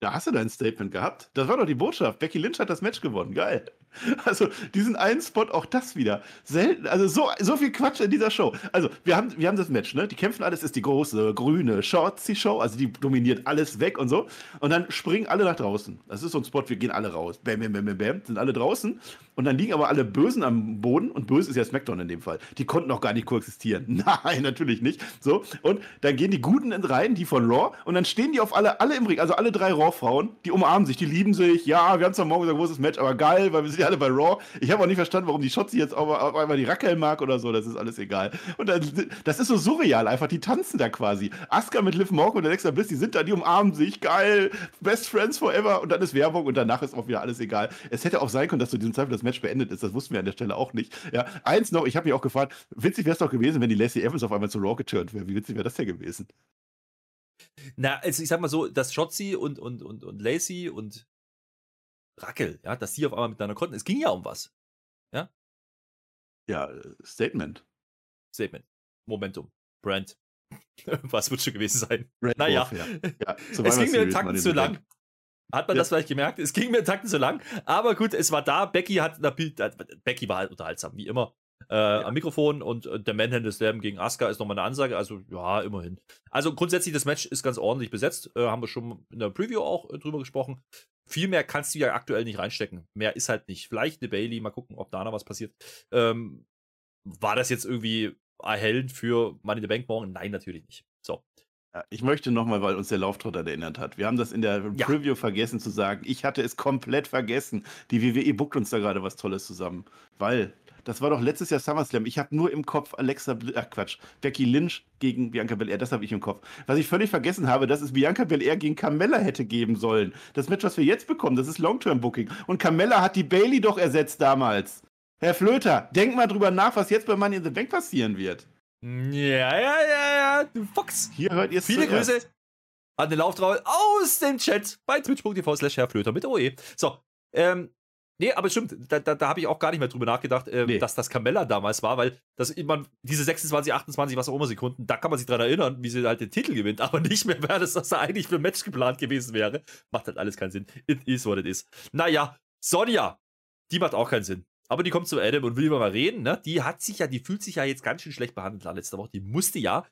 Da hast du dein Statement gehabt. Das war doch die Botschaft. Becky Lynch hat das Match gewonnen. Geil. Also diesen einen Spot, auch das wieder. Selten, also so, so viel Quatsch in dieser Show. Also wir haben, wir haben das Match, ne? Die kämpfen alles, ist die große, grüne Shortsy-Show, also die dominiert alles weg und so. Und dann springen alle nach draußen. Das ist so ein Spot, wir gehen alle raus. Bam, bam, bam, bam, bam, sind alle draußen. Und dann liegen aber alle Bösen am Boden und böse ist ja SmackDown in dem Fall. Die konnten auch gar nicht koexistieren. Nein, natürlich nicht. So. Und dann gehen die Guten in rein, die von Raw, und dann stehen die auf alle, alle im Ring, also alle drei Raw-Frauen, die umarmen sich, die lieben sich. Ja, wir haben zwar morgen gesagt, großes Match, aber geil, weil wir sind ja alle bei Raw. Ich habe auch nicht verstanden, warum die Shotzi jetzt auf, auf einmal die Rackel mag oder so, das ist alles egal. Und dann, das ist so surreal einfach, die tanzen da quasi. Asuka mit Liv Morgan und Alexa Bliss, die sind da, die umarmen sich, geil, best friends forever und dann ist Werbung und danach ist auch wieder alles egal. Es hätte auch sein können, dass zu diesem Zeitpunkt das Match beendet ist, das wussten wir an der Stelle auch nicht. Ja, eins noch, ich habe mich auch gefragt, witzig wäre es doch gewesen, wenn die Lacey Evans auf einmal zu Raw geturnt wäre. Wie witzig wäre das denn gewesen? Na, also ich sag mal so, dass Shotzi und, und, und, und Lacey und Rackel, ja, dass die auf einmal miteinander konnten. Es ging ja um was. Ja? Ja, äh, Statement. Statement. Momentum. Brand. was wird schon gewesen sein? Red naja. Wolf, ja. Ja, es ging mir einen Takt zu lang. Hat man Ja. das vielleicht gemerkt? Es ging mir einen Takt zu lang. Aber gut, es war da. Becky hat, Becky war halt unterhaltsam, wie immer. Äh, Am Mikrofon und äh, der Manhandle Slam gegen Asuka ist nochmal eine Ansage. Also, ja, immerhin. Also, grundsätzlich, das Match ist ganz ordentlich besetzt. Äh, haben wir schon in der Preview auch äh, drüber gesprochen. Viel mehr kannst du ja aktuell nicht reinstecken. Mehr ist halt nicht. Vielleicht eine Bailey, mal gucken, ob da noch was passiert. Ähm, war das jetzt irgendwie erhellend für Money in the Bank morgen? Nein, natürlich nicht. So. Ich möchte nochmal, weil uns der Lauftrotter erinnert hat. Wir haben das in der Ja. Preview vergessen zu sagen. Ich hatte es komplett vergessen. Die WWE buckt uns da gerade was Tolles zusammen. Weil, das war doch letztes Jahr SummerSlam. Ich habe nur im Kopf Alexa, Bl ach Quatsch, Becky Lynch gegen Bianca Belair. Das habe ich im Kopf. Was ich völlig vergessen habe, dass es Bianca Belair gegen Carmella hätte geben sollen. Das Match, was wir jetzt bekommen, das ist Long-Term-Booking. Und Carmella hat die Bailey doch ersetzt damals. Herr Flöter, denk mal drüber nach, was jetzt bei Money in the Bank passieren wird. Ja, ja, ja, ja, du Fox. Hier hört ihr es Viele zuerst. Grüße an den Lauftrau aus dem Chat bei twitch.tv slash herrflöter mit OE. So, ähm, nee, aber stimmt, da, da, da habe ich auch gar nicht mehr drüber nachgedacht, ähm, Nee. dass das Camella damals war, weil das man, diese 26, 28, was auch immer Sekunden, da kann man sich dran erinnern, wie sie halt den Titel gewinnt, aber nicht mehr, wer das, was da eigentlich für ein Match geplant gewesen wäre. Macht halt alles keinen Sinn. It is what it is. Naja, Sonja, die macht auch keinen Sinn. Aber die kommt zu Adam und will über mal reden, ne? Die hat sich ja, die fühlt sich ja jetzt ganz schön schlecht behandelt la- letzte Woche. Die musste ja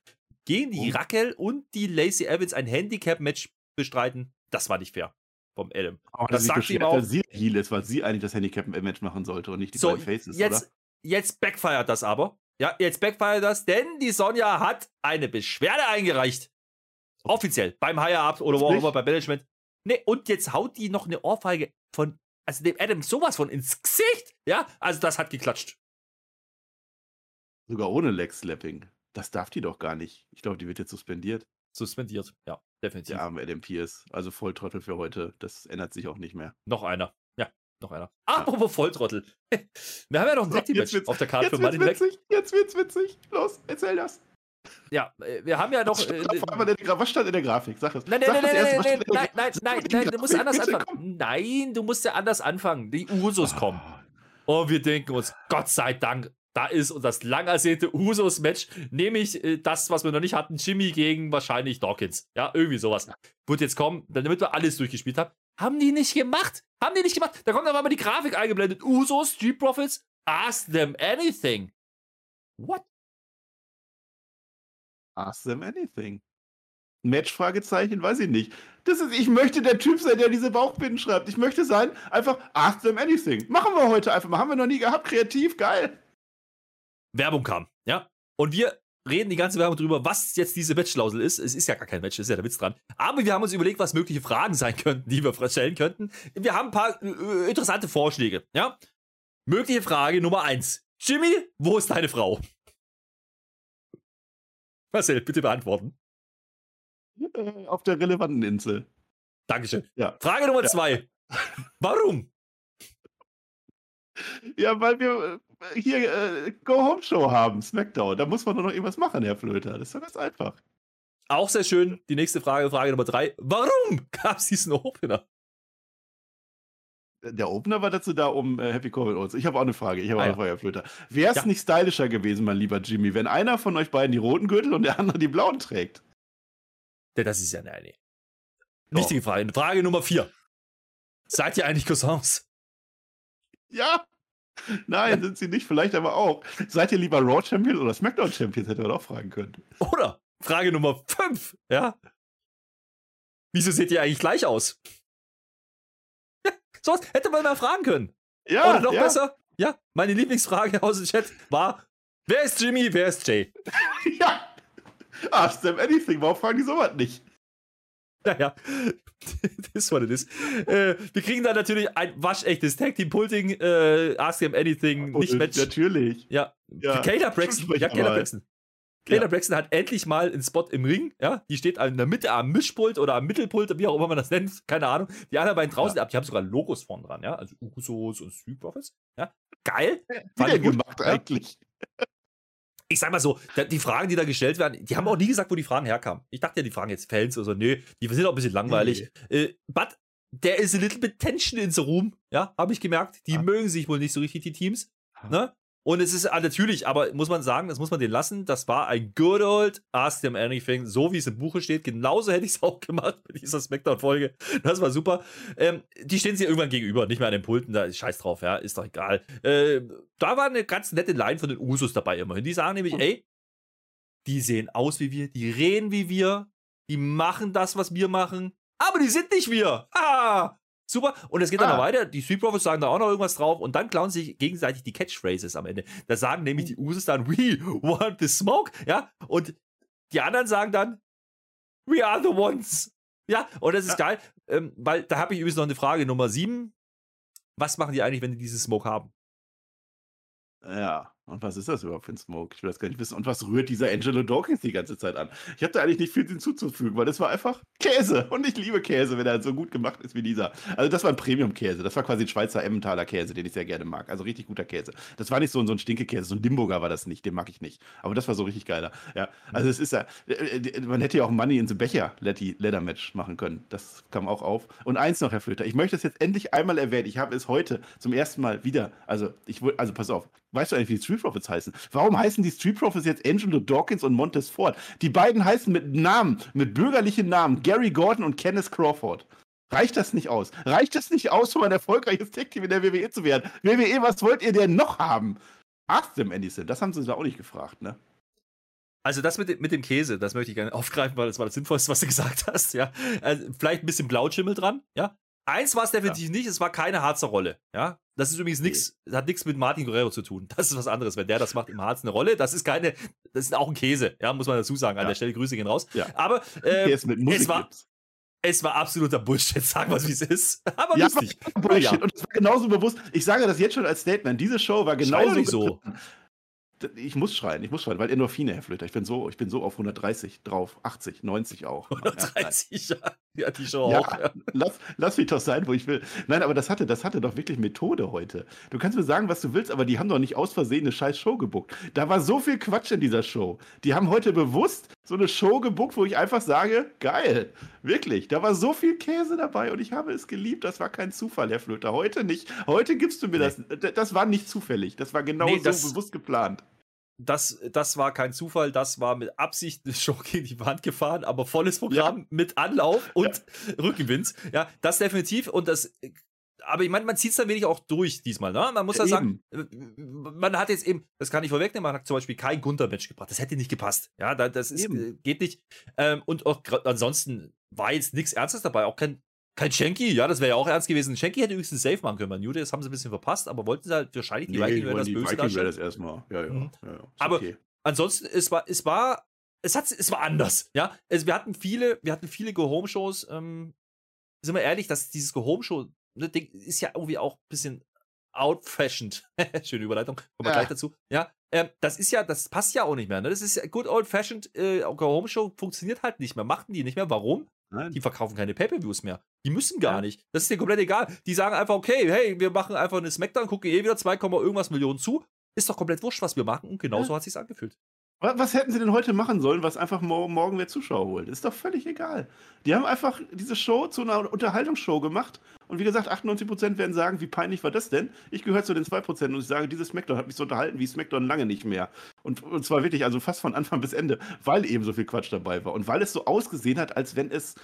gegen die Oh. Raquel und die Lacey Evans ein Handicap-Match bestreiten. Das war nicht fair vom Adam. Aber Das sagt ihm auch- weil sie Heal ist, weil sie eigentlich das Handicap-Match machen sollte und nicht die So, beiden Faces, jetzt, oder? jetzt backfired das aber. Ja, jetzt backfired das, denn die Sonja hat eine Beschwerde eingereicht. Offiziell. Beim Higher-Up oder wo auch immer, beim Management. Nee, und jetzt haut die noch eine Ohrfeige von, also dem Adam sowas von ins Gesicht. Ja, also das hat geklatscht. Sogar ohne Leg-Slapping. Das darf die doch gar nicht. Ich glaube, die wird jetzt suspendiert. Suspendiert. Ja, definitiv. Der arme Adam Pierce. Also Volltrottel für heute. Das ändert sich auch nicht mehr. Noch einer. Ja, noch einer. Apropos Volltrottel. Wir haben ja noch ein So, Tag Team jetzt Match wird's- auf der Karte Jetzt für Money witzig. Jetzt wird's witzig. Los, erzähl das. Ja, äh, wir haben ja noch. Was Äh, stand, einmal in der was stand in der Grafik? Sag es. Nein, nein, nein, nein, erste, nein, nein, nein, nein, nein, du musst anders anfangen. Nein, du musst ja anders anfangen. Die Usos komm. kommen. Und wir denken uns, Gott sei Dank, da ist und das lang ersehnte Usos-Match, nämlich äh, das, was wir noch nicht hatten, Jimmy gegen wahrscheinlich Dawkins. Ja, irgendwie sowas. Wird jetzt kommen, damit wir alles durchgespielt haben. Haben die nicht gemacht. Haben die nicht gemacht. Da kommt aber mal die Grafik eingeblendet. Usos, Street Profits, ask them anything. What? Ask them anything. Match? Fragezeichen, weiß ich nicht. Das ist, ich möchte der Typ sein, der diese Bauchbinden schreibt. Ich möchte sein, einfach ask them anything. Machen wir heute einfach mal. Haben wir noch nie gehabt. Kreativ, geil. Werbung kam, ja. Und wir reden die ganze Werbung drüber, was jetzt diese Matchlausel ist. Es ist ja gar kein Match, ist ja der Witz dran. Aber wir haben uns überlegt, was mögliche Fragen sein könnten, die wir stellen könnten. Wir haben ein paar äh, interessante Vorschläge, ja. Mögliche Frage Nummer eins. Jimmy, wo ist deine Frau? Marcel, bitte beantworten. Äh, auf der relevanten Insel. Dankeschön. Ja. Frage Nummer Ja. zwei. Warum? Ja, weil wir äh, hier äh, Go-Home-Show haben, Smackdown. Da muss man doch noch irgendwas machen, Herr Flöter. Das ist doch ganz einfach. Auch sehr schön. Die nächste Frage, Frage Nummer drei. Warum gab es diesen Opener? der Opener war dazu da, um äh, Happy Corbin Owens. Ich habe auch eine Frage. Ich habe Ah, auch ja. eine Feuerflöte. Wäre es Ja. nicht stylischer gewesen, mein lieber Jimmy, wenn einer von euch beiden die roten Gürtel und der andere die blauen trägt? Ja, das ist ja eine. Doch. Wichtige Frage. Frage Nummer vier. Seid ihr eigentlich Cousins? Ja. Nein, sind sie nicht. Vielleicht aber auch. Seid ihr lieber Raw Champions oder SmackDown Champions? Hätte man auch fragen können. Oder Frage Nummer fünf. Ja. Wieso seht ihr eigentlich gleich aus? Ja, sowas hätte man mal fragen können. Ja, Oder noch ja. besser. Ja, meine Lieblingsfrage aus dem Chat war: Wer ist Jimmy, wer ist Jay? Ja. Ask them anything. Warum fragen die sowas nicht? Naja, das ist what it is. Äh, wir kriegen dann natürlich ein waschechtes Tag Team Pulting, äh, Ask Him Anything, nicht Und Match. Natürlich. Ja, Ja. Kayla Braxton. Ja, Kayla. Braxton. Kayla Ja. Braxton hat endlich mal einen Spot im Ring. Ja, die steht in der Mitte am Mischpult oder am Mittelpult, wie auch immer man das nennt. Keine Ahnung. Die anderen beiden draußen, die haben sogar Logos vorn dran. Ja, also Usos und Street Profits. Ja, geil. Fand gut. gemacht Ja. eigentlich. Ich sag mal so, die Fragen, die da gestellt werden, die haben auch nie gesagt, wo die Fragen herkamen. Ich dachte ja, die Fragen jetzt Fans oder so. Nö, die sind auch ein bisschen langweilig. Äh, but there is a little bit tension in the room. Ja, habe ich gemerkt. Die Ah. mögen sich wohl nicht so richtig, die Teams. Ne? Und es ist ah, natürlich, aber muss man sagen, das muss man denen lassen. Das war ein good old Ask Them Anything, so wie es im Buche steht. Genauso hätte ich es auch gemacht bei dieser Smackdown-Folge. Das war super. Ähm, die stehen sich irgendwann gegenüber, nicht mehr an den Pulten, da ist scheiß drauf, ja, ist doch egal. Äh, da war eine ganz nette Line von den Usos dabei immerhin. Die sagen nämlich, ey, die sehen aus wie wir, die reden wie wir, die machen das, was wir machen, aber die sind nicht wir. Ah! Super. Und es geht dann Ah. noch weiter. Die Street Profits sagen da auch noch irgendwas drauf und dann klauen sich gegenseitig die Catchphrases am Ende. Da sagen nämlich die Usos dann, we want the smoke, ja, und die anderen sagen dann, we are the ones. Ja, und das ist geil, ähm, weil da habe ich übrigens noch eine Frage Nummer 7. Was machen die eigentlich, wenn die diesen Smoke haben? Ja. Und was ist das überhaupt für ein Smoke? Ich will das gar nicht wissen. Und was rührt dieser Angelo Dawkins die ganze Zeit an? Ich habe da eigentlich nicht viel hinzuzufügen, weil das war einfach Käse. Und ich liebe Käse, wenn er so gut gemacht ist wie dieser. Also das war ein Premium-Käse. Das war quasi ein Schweizer Emmentaler Käse, den ich sehr gerne mag. Also richtig guter Käse. Das war nicht so, ein- so ein Stinkekäse. So ein Limburger war das nicht. Den mag ich nicht. Aber das war so richtig geiler. Ja. Also es ist ja, äh, äh, man hätte ja auch Money in the Becher Leather Match machen können. Das kam auch auf. Und eins noch, Herr Flöter. Ich möchte es jetzt endlich einmal erwähnen. Ich habe es heute zum ersten Mal wieder. Also ich also pass auf. Weißt du eigentlich, wie die Street Profits heißen? Warum heißen die Street Profits jetzt Angelo Dawkins und Montez Ford? Die beiden heißen mit Namen, mit bürgerlichen Namen, Gary Gordon und Kenneth Crawford. Reicht das nicht aus? Reicht das nicht aus, um ein erfolgreiches Tech-Team in der WWE zu werden? WWE, was wollt ihr denn noch haben? Ask them, Anderson. Das haben sie da auch nicht gefragt, ne? Also das mit, dem- mit dem Käse, das möchte ich gerne aufgreifen, weil das war das Sinnvollste, was du gesagt hast. Ja, also vielleicht ein bisschen Blauschimmel dran. Ja, eins war es definitiv nicht. Es war keine Harzer Rolle. Ja, das ist übrigens nichts, hat nichts mit Martin Guerrero zu tun. Das ist was anderes. Wenn der das macht im Harz eine Rolle, das ist keine, das ist auch ein Käse. Ja, muss man dazu sagen. An Ja. der Stelle Grüße gehen raus. Ja. Aber äh, es war, es war absoluter Bullshit. Sagen wir es wie es ist. Aber Ja, lustig. Bullshit. Ja. Und es war genauso bewusst. Ich sage das jetzt schon als Statement. Diese Show war genauso. nicht so. Ich muss schreien, ich muss schreien, weil Endorphine, Herr Flöter. Ich bin so, ich bin so auf 130 drauf, 80, 90 auch. Ja, nein. 130, ja. Ja, die Show Ja, auch. Ja. lass, lass mich doch sein, wo ich will. Nein, aber das hatte, das hatte doch wirklich Methode heute. Du kannst mir sagen, was du willst, aber die haben doch nicht aus Versehen eine scheiß Show gebuckt. Da war so viel Quatsch in dieser Show. Die haben heute bewusst so eine Show gebuckt, wo ich einfach sage, geil. Wirklich. Da war so viel Käse dabei und ich habe es geliebt. Das war kein Zufall, Herr Flöter. Heute nicht. Heute gibst du mir das. Das war nicht zufällig. Das war genau Nee, so das- bewusst geplant. Das, das war kein Zufall, das war mit Absicht eine Show gegen die Wand gefahren, aber volles Programm mit Anlauf und Rückenwind. Ja, das definitiv. Und das, aber ich meine, man zieht es dann wenig auch durch diesmal. Ne? Man muss ja, Ja, sagen, man hat jetzt eben, das kann ich vorwegnehmen, man hat zum Beispiel kein Gunter-Match gebracht. Das hätte nicht gepasst. Ja, da- das ist, Eben. äh, geht nicht. Ähm, und auch ansonsten war jetzt nichts Ernstes dabei, auch kein. Kein Shanky, ja, das wäre ja auch ernst gewesen. Shanky hätte übrigens einen Safe machen können bei New Day, das haben sie ein bisschen verpasst, aber wollten sie halt wahrscheinlich die Viking Raiders böse Viking. Raiders erstmal. Ja, ja. Mhm. ja, ja. Aber- okay. ansonsten, es war, es war, es hat, es war anders, ja. Es, wir hatten viele, wir hatten viele Go-Home-Shows, ähm, sind wir ehrlich, dass dieses Go-Home-Show, ne, ist ja irgendwie auch ein bisschen out-fashioned. Schöne Überleitung, kommen wir Ja. gleich dazu. Ja, ähm, das ist ja, das passt ja auch nicht mehr, ne? Das ist ja good old-fashioned, äh, Go-Home-Show funktioniert halt nicht mehr, machten die nicht mehr. Warum? Nein. Die verkaufen keine Pay-Per-Views mehr. Die müssen gar Ja. nicht. Das ist dir komplett egal. Die sagen einfach, okay, hey, wir machen einfach eine Smackdown, gucken eh wieder 2, irgendwas Millionen zu. Ist doch komplett wurscht, was wir machen. Und genau Ja. so hat sich's angefühlt. Wa- Was hätten sie denn heute machen sollen, was einfach mo morgen mehr Zuschauer holt? Ist doch völlig egal. Die haben einfach diese Show zu einer Unterhaltungsshow gemacht. Und wie gesagt, 98% werden sagen, wie peinlich war das denn? Ich gehöre zu den 2% und ich sage, dieses Smackdown hat mich so unterhalten wie Smackdown lange nicht mehr. Und, und zwar wirklich, also fast von Anfang bis Ende, weil eben so viel Quatsch dabei war. Und weil es so ausgesehen hat, als wenn es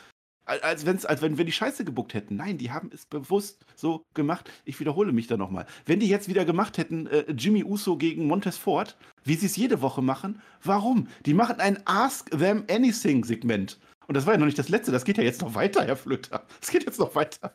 als, wenn's, als wenn wir die Scheiße gebuckt hätten. Nein, die haben es bewusst so gemacht. Ich wiederhole mich da nochmal. Wenn die jetzt wieder gemacht hätten, äh, Jimmy Uso gegen Montez Ford, wie sie es jede Woche machen, warum? Die machen ein Ask Them Anything Segment. Und das war ja noch nicht das letzte, das geht ja jetzt noch weiter, Herr Flöter. Das geht jetzt noch weiter.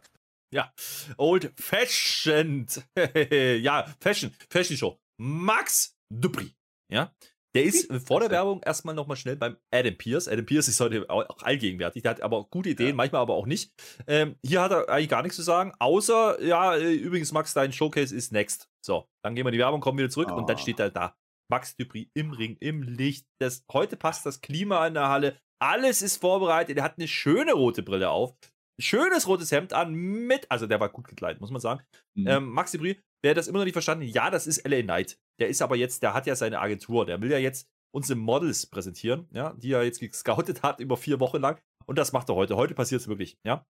Ja, Old Fashioned. ja, Fashion, Fashion Show. Max Dupri. Ja, der ist vor der Werbung erstmal nochmal schnell beim Adam Pierce. Adam Pierce ist heute auch allgegenwärtig. Der hat aber auch gute Ideen, Ja. manchmal aber auch nicht. Ähm, hier hat er eigentlich gar nichts zu sagen, außer, ja, äh, übrigens, Max, dein Showcase ist next. So, dann gehen wir in die Werbung, kommen wieder zurück und dann Ah. steht er da. Max Dupri im Ring, im Licht. Das, heute passt das Klima in der Halle. Alles ist vorbereitet. Er hat eine schöne rote Brille auf. Schönes rotes Hemd an mit, also der war gut gekleidet, muss man sagen. Mhm. Ähm, Max Debris, wer das immer noch nicht verstanden, ja, das ist LA Knight. Der ist aber jetzt, der hat ja seine Agentur, der will ja jetzt unsere Models präsentieren, ja, die er jetzt gescoutet hat über vier Wochen lang. Und das macht er heute. Heute passiert es wirklich, ja.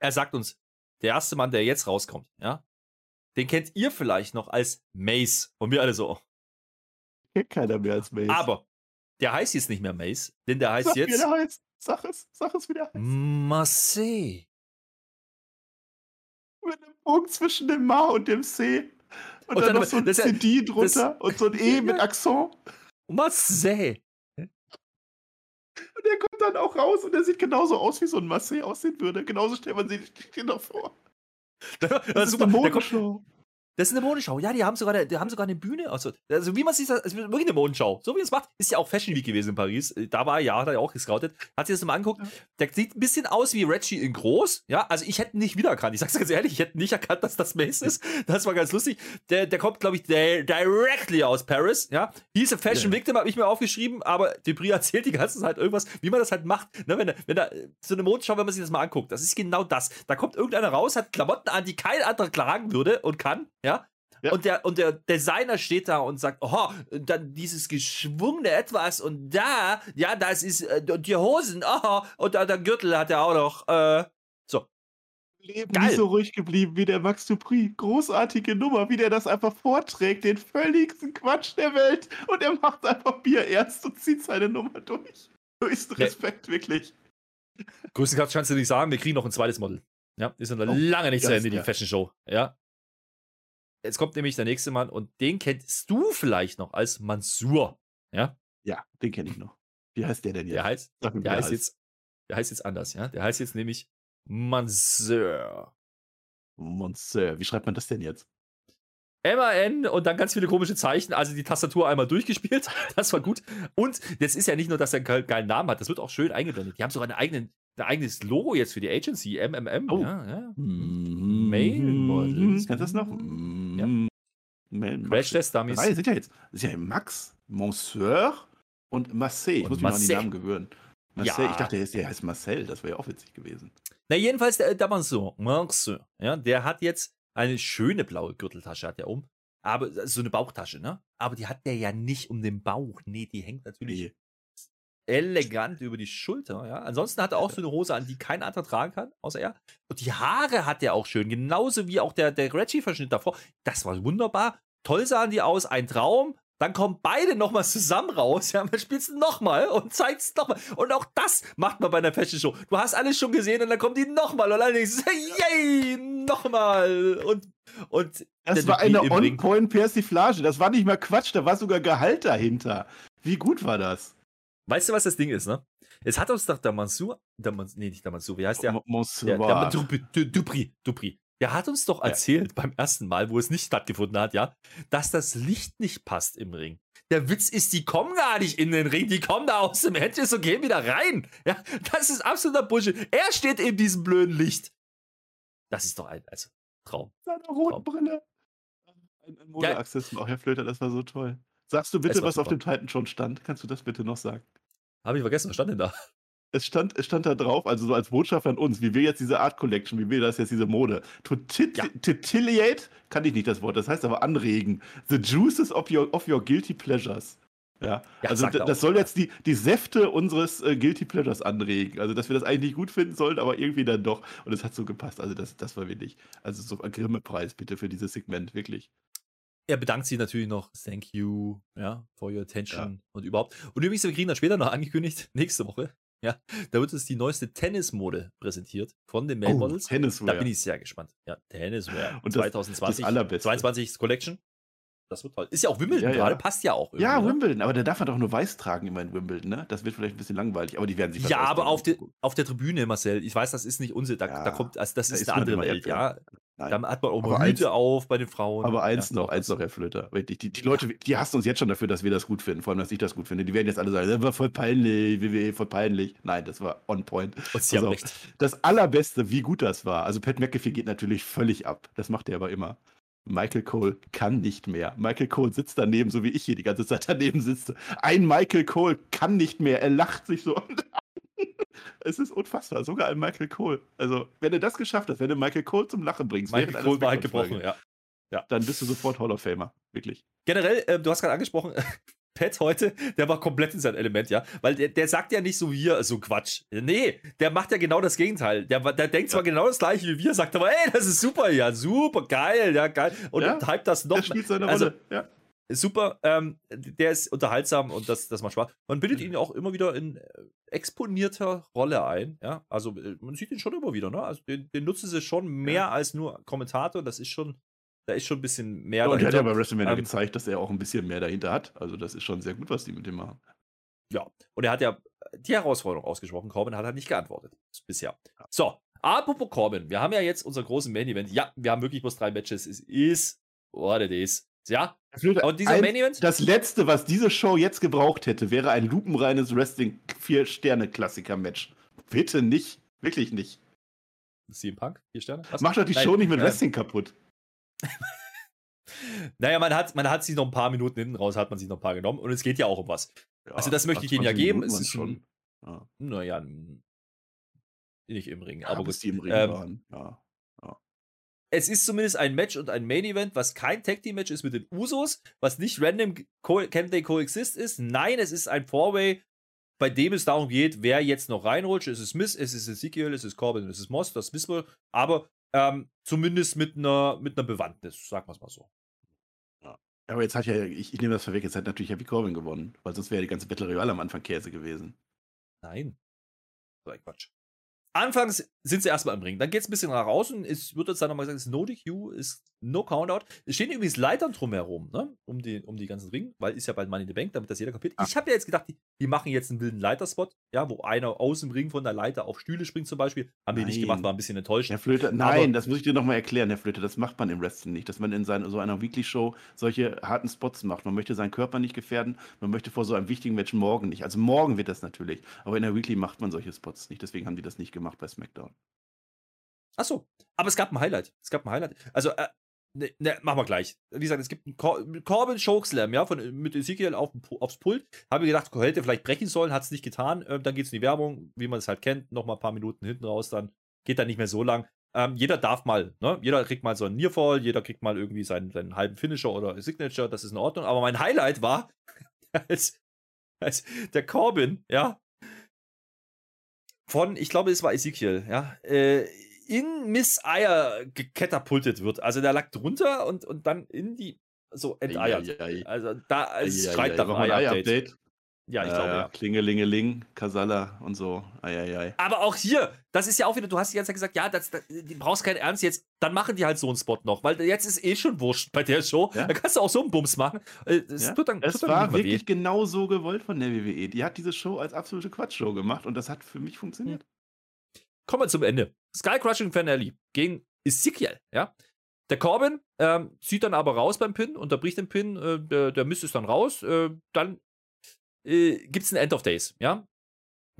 Er sagt uns, der erste Mann, der jetzt rauskommt, ja, den kennt ihr vielleicht noch als Mace. Und wir alle so. Kennt keiner mehr als Mace. Aber der heißt jetzt nicht mehr Mace, denn der heißt Sag, wie jetzt der heißt. Sag es, sag es, wie der heißt. Marseille. Mit einem Punkt zwischen dem Ma und dem C. Und, Und dann, dann noch so ein das- CD drunter und so ein E mit Ja. Akzent. Marseille. Und der kommt dann auch raus und der sieht genauso aus, wie so ein Marseille aussehen würde. Genauso stellt man sich den doch vor. Das Das ist super. eine Der kommt. Das ist eine Modenschau. Ja, die haben sogar, die haben sogar eine Bühne. Also, also wie man sich das, also wirklich eine Modenschau. So wie es macht, ist ja auch Fashion Week gewesen in Paris. Da war er ja, hat er ja auch gescoutet. Hat sich das mal angeguckt. Ja. Der sieht ein bisschen aus wie Reggie in groß. Ja, also ich hätte ihn nicht wiedererkannt. Ich sag's ganz ehrlich, ich hätte nicht erkannt, dass das Mace ist. Das war ganz lustig. Der, der kommt, glaube ich, directly aus Paris. Ja, hieß a Fashion Ja. Victim, habe ich mir aufgeschrieben. Aber Debris erzählt die ganze Zeit irgendwas, wie man das halt macht. Ne, wenn, da- wenn da so eine Modenschau, wenn man sich das mal anguckt, das ist genau das. Da kommt irgendeiner raus, hat Klamotten an, die kein anderer tragen würde und kann. Ja, Ja. und, der, und der Designer steht da und sagt, oh, dann dieses geschwungene Etwas und da, ja, das ist, äh, und die Hosen, oh, und da, der Gürtel hat er auch noch, äh, so. Leben Geil. nie so ruhig geblieben wie der Max Dupri. Großartige Nummer, wie der das einfach vorträgt, den völligsten Quatsch der Welt. Und er macht einfach Bier ernst und zieht seine Nummer durch. Höchsten. Respekt, wirklich. Größten Katz kannst du nicht sagen, wir kriegen noch ein zweites Model. Ja, ist noch Oh, lange nicht zu Ende, die. Fashion Show. Ja. Jetzt kommt nämlich der nächste Mann und den kennst du vielleicht noch als Mansur. Ja, Ja, den kenne ich noch. Wie heißt der denn jetzt? der heißt, Sag mir, der heißt jetzt, der heißt jetzt anders, ja. Der heißt jetzt nämlich Mansur. Monsieur. Wie schreibt man das denn jetzt? MAN und dann ganz viele komische Zeichen. Also die Tastatur einmal durchgespielt. Das war gut. Und jetzt ist ja nicht nur, dass er einen ge- geilen Namen hat, das wird auch schön eingeblendet. Die haben sogar einen eigenen, ein eigenes Logo jetzt für die Agency, MMM. Oh. Ja, ja. Mail Models. Kennst du das noch? Ja. Mail Crash Test Dummies. Drei sind ja jetzt. Ist ja Max, Monsieur und Marseille. Ich Und muss mich noch an die. Namen gewöhnen. Marseille, Ja. ich dachte, der heißt- Marcel. Das wäre ja auch witzig gewesen. Na, jedenfalls der, der Mansur, Mansur, ja, der hat jetzt eine schöne blaue Gürteltasche, hat er um. Aber ist so eine Bauchtasche, ne? Aber die hat der ja nicht um den Bauch. Nee, die hängt natürlich Nee. Elegant über die Schulter, ja. Ansonsten hat er auch so eine Hose an, die kein anderer tragen kann, außer er. Und die Haare hat er auch schön, genauso wie auch der, der Reggie-Verschnitt davor. Das war wunderbar. Toll sahen die aus, ein Traum. Dann kommen beide nochmal zusammen raus. Ja, man spielt es nochmal und zeigt es nochmal. Und auch das macht man bei einer Fashion Show. Du hast alles schon gesehen und dann kommen die nochmal. Und dann denkst du, yay, nochmal. Und, und Das war eine. On-Point-Persiflage. Das war nicht mal Quatsch, da war sogar Gehalt dahinter. Wie gut war das? Weißt du, was das Ding ist, ne? Es hat uns doch der Mansur, der Mansur, nee, nicht der Mansur, wie heißt der? Mo- Der, Monsieur. der Dupri, Du- Dupri. Der hat uns doch Ja. erzählt beim ersten Mal, wo es nicht stattgefunden hat, ja, dass das Licht nicht passt im Ring. Der Witz ist, die kommen gar nicht in den Ring, die kommen da aus dem Hedges und gehen wieder rein. Ja, das ist absoluter Bullshit. Er steht in diesem blöden Licht. Das ist doch ein, also, Traum. seiner roten Brille. Ein, ein Modeaccessoire, Herr Flöter, das war so toll. Sagst du bitte, was auf super. dem Titan schon stand? Kannst du das bitte noch sagen? Habe ich vergessen, was stand denn da? Es stand, es stand da drauf, also so als Botschaft an uns, wie wir jetzt diese Art Collection, wie wir das jetzt diese Mode. To tit Ja. titillate, kann ich nicht das Wort, das heißt aber anregen. The juices of your, of your guilty pleasures. Ja, Ja, also das auch, soll ja. jetzt die, die Säfte unseres äh, Guilty Pleasures anregen. Also, dass wir das eigentlich nicht gut finden sollten, aber irgendwie dann doch. Und es hat so gepasst. Also, das, das war wirklich. Also, so ein Grimme-Preis bitte für dieses Segment, wirklich. Er bedankt sich natürlich noch, thank you, ja, for your attention und überhaupt. Und übrigens, wir kriegen dann später noch angekündigt, nächste Woche, ja, da wird uns die neueste Tennismode präsentiert von den Male Models. Da Tenniswear. bin ich sehr gespannt. Ja, Tenniswear Und das- 2020, das Allerbeste. 22 Collection. Das wird toll. Ist ja auch Wimbledon Ja, ja. gerade, passt ja auch. Ja, irgendwie, ne? Wimbledon, aber der darf man doch nur weiß tragen immer in Wimbledon, ne? Das wird vielleicht ein bisschen langweilig, aber die werden sich Ja, aber auf, der auf der Tribüne, Marcel, ich weiß, das ist nicht unser, da, Ja, da kommt, also das da ist ist eine andere Welt, ja. Nein. Da hat man auch mal Hüte auf bei den Frauen. Aber eins ja, noch, eins noch, Herr Flöter. Wirklich, die, die Leute, die hassen uns jetzt schon dafür, dass wir das gut finden, vor allem, dass ich das gut finde. Die werden jetzt alle sagen, das war voll peinlich, WWE, voll peinlich. Nein, das war on point. Und sie haben Pass auf. recht. Das Allerbeste, wie gut das war. Also Pat McAfee geht natürlich völlig ab. Das macht er aber immer. Michael Cole kann nicht mehr. Michael Cole sitzt daneben, so wie ich hier die ganze Zeit daneben sitze. Ein Michael Cole kann nicht mehr. Er lacht sich so. es ist unfassbar. Sogar ein Michael Cole. Also, wenn du das geschafft hast, wenn du Michael Cole zum Lachen bringst, Michael Cole war halt gebrochen, Smackdown-Folge, ja. dann bist du sofort Hall of Famer. Wirklich. Generell, äh, du hast gerade angesprochen, Pat heute, der war komplett in seinem Element, ja. Weil der, der sagt ja nicht so wie wir, so Quatsch. Nee, der macht ja genau das Gegenteil. Der, der denkt zwar genau das gleiche wie wir, sagt aber, ey, das ist super, ja, super, geil, ja, geil. Und Ja, dann hypt das noch Der spielt seine also, Rolle. Ja. super. Ähm, der ist unterhaltsam und das, das macht Spaß. Man bindet ihn auch immer wieder in äh, exponierter Rolle ein. Ja, also äh, man sieht ihn schon immer wieder. Ne? Also den, den nutzen sie schon mehr als nur Kommentator. Das ist schon, da ist schon ein bisschen mehr. Ja, und er hat ja dahinter. bei WrestleMania Ähm, gezeigt, dass er auch ein bisschen mehr dahinter hat. Also, das ist schon sehr gut, was die mit dem machen. Ja, und er hat ja die Herausforderung ausgesprochen. Corbin hat halt nicht geantwortet bisher. So, apropos Corbin, wir haben ja jetzt unser großen Main Event. Ja, wir haben wirklich bloß drei Matches. Es ist what it is. Ja, und dieser ein- Main Event, Das letzte, was diese Show jetzt gebraucht hätte, wäre ein lupenreines Wrestling Vier-Sterne-Klassiker-Match. Bitte nicht. Wirklich nicht. CM Punk, vier Sterne. Was? Mach doch die Nein, Show nicht mit äh, Wrestling kaputt. Naja, man hat, man hat sich noch ein paar Minuten hinten raus, hat man sich noch ein paar genommen und es geht ja auch um was. also das möchte ich ihnen ja 20 geben. Minuten Es ist schon. Ja. Naja, nicht im Ring, Ja, aber bis gut. die im Ring Ähm, waren. Ja. Es ist zumindest ein Match und ein Main Event, was kein Tag Team Match ist mit den Usos, was nicht random co can they coexist ist. Nein, es ist ein Four-Way, bei dem es darum geht, wer jetzt noch reinrutscht. Es ist Miss, es ist Ezekiel, es ist Corbin, es ist Moss, das wissen wir. Aber ähm, zumindest mit einer, mit einer Bewandtnis, sagen wir es mal so. Aber jetzt hat ja, ich, ich nehme das vorweg, jetzt hat natürlich Happy Corbin gewonnen, weil sonst wäre die ganze Battle Royale am Anfang Käse gewesen. Nein. So ein Quatsch. Anfangs sind sie erstmal im Ring. Dann geht es ein bisschen nach außen. Es wird uns dann nochmal gesagt, es ist No DQ, ist No Countout. Es stehen übrigens Leitern drumherum, ne? Um die, um die ganzen Ring, weil ist ja bald Money in the Bank, damit das jeder kapiert. Ah. Ich habe ja jetzt gedacht, die, die machen jetzt einen wilden Leiterspot, ja, wo einer aus dem Ring von der Leiter auf Stühle springt zum Beispiel. Haben die nicht gemacht, war ein bisschen enttäuscht. Herr Flöter, nein, das muss ich dir nochmal erklären, Herr Flöter, das macht man im Wrestling nicht, dass man in seiner, so einer Weekly-Show solche harten Spots macht. Man möchte seinen Körper nicht gefährden, man möchte vor so einem wichtigen Match morgen nicht. Also morgen wird das natürlich, aber in der Weekly macht man solche Spots nicht, deswegen haben die das nicht gemacht bei SmackDown. Achso, aber es gab ein Highlight. Es gab ein Highlight. Also, äh, ne, ne, machen wir gleich. Wie gesagt, es gibt einen Cor Corbin Chokeslam, ja, von, mit Ezekiel auf, aufs Pult. Habe gedacht, hätte vielleicht brechen sollen, hat es nicht getan. Ähm, dann geht es in die Werbung, wie man es halt kennt, nochmal ein paar Minuten hinten raus, dann geht dann nicht mehr so lang. Ähm, jeder darf mal, ne? Jeder kriegt mal so einen Nearfall, jeder kriegt mal irgendwie seinen, seinen halben Finisher oder Signature, das ist in Ordnung. Aber mein Highlight war, als, als der Corbin, ja, von, ich glaube, es war Ezekiel, ja, äh, in Miss Eier gekatapultet wird. Also der lag drunter und, und dann in die, so enteiert. Eieiei. Also da es Eieiei. schreit nach einem Ei-Update. Ja, ich Ja, glaube, ja. Klingelingeling, Kasala und so. Eieiei. Aber auch hier, das ist ja auch wieder, du hast die ganze Zeit gesagt, ja, das, das, du brauchst keinen Ernst jetzt, dann machen die halt so einen Spot noch, weil jetzt ist eh schon wurscht bei der Show. Ja. Da kannst du auch so einen Bums machen. Äh, Es Ja, tut dann, Es tut dann war mal weh. wirklich genau so gewollt von der WWE. Die hat diese Show als absolute Quatschshow gemacht und das hat für mich funktioniert. Kommen wir zum Ende. Sky Crushing Finale gegen Ezekiel, ja. Der Corbin ähm, zieht dann aber raus beim Pin, unterbricht den Pin, äh, der, der Mist ist dann raus. Äh, dann äh, gibt es ein End of Days, ja.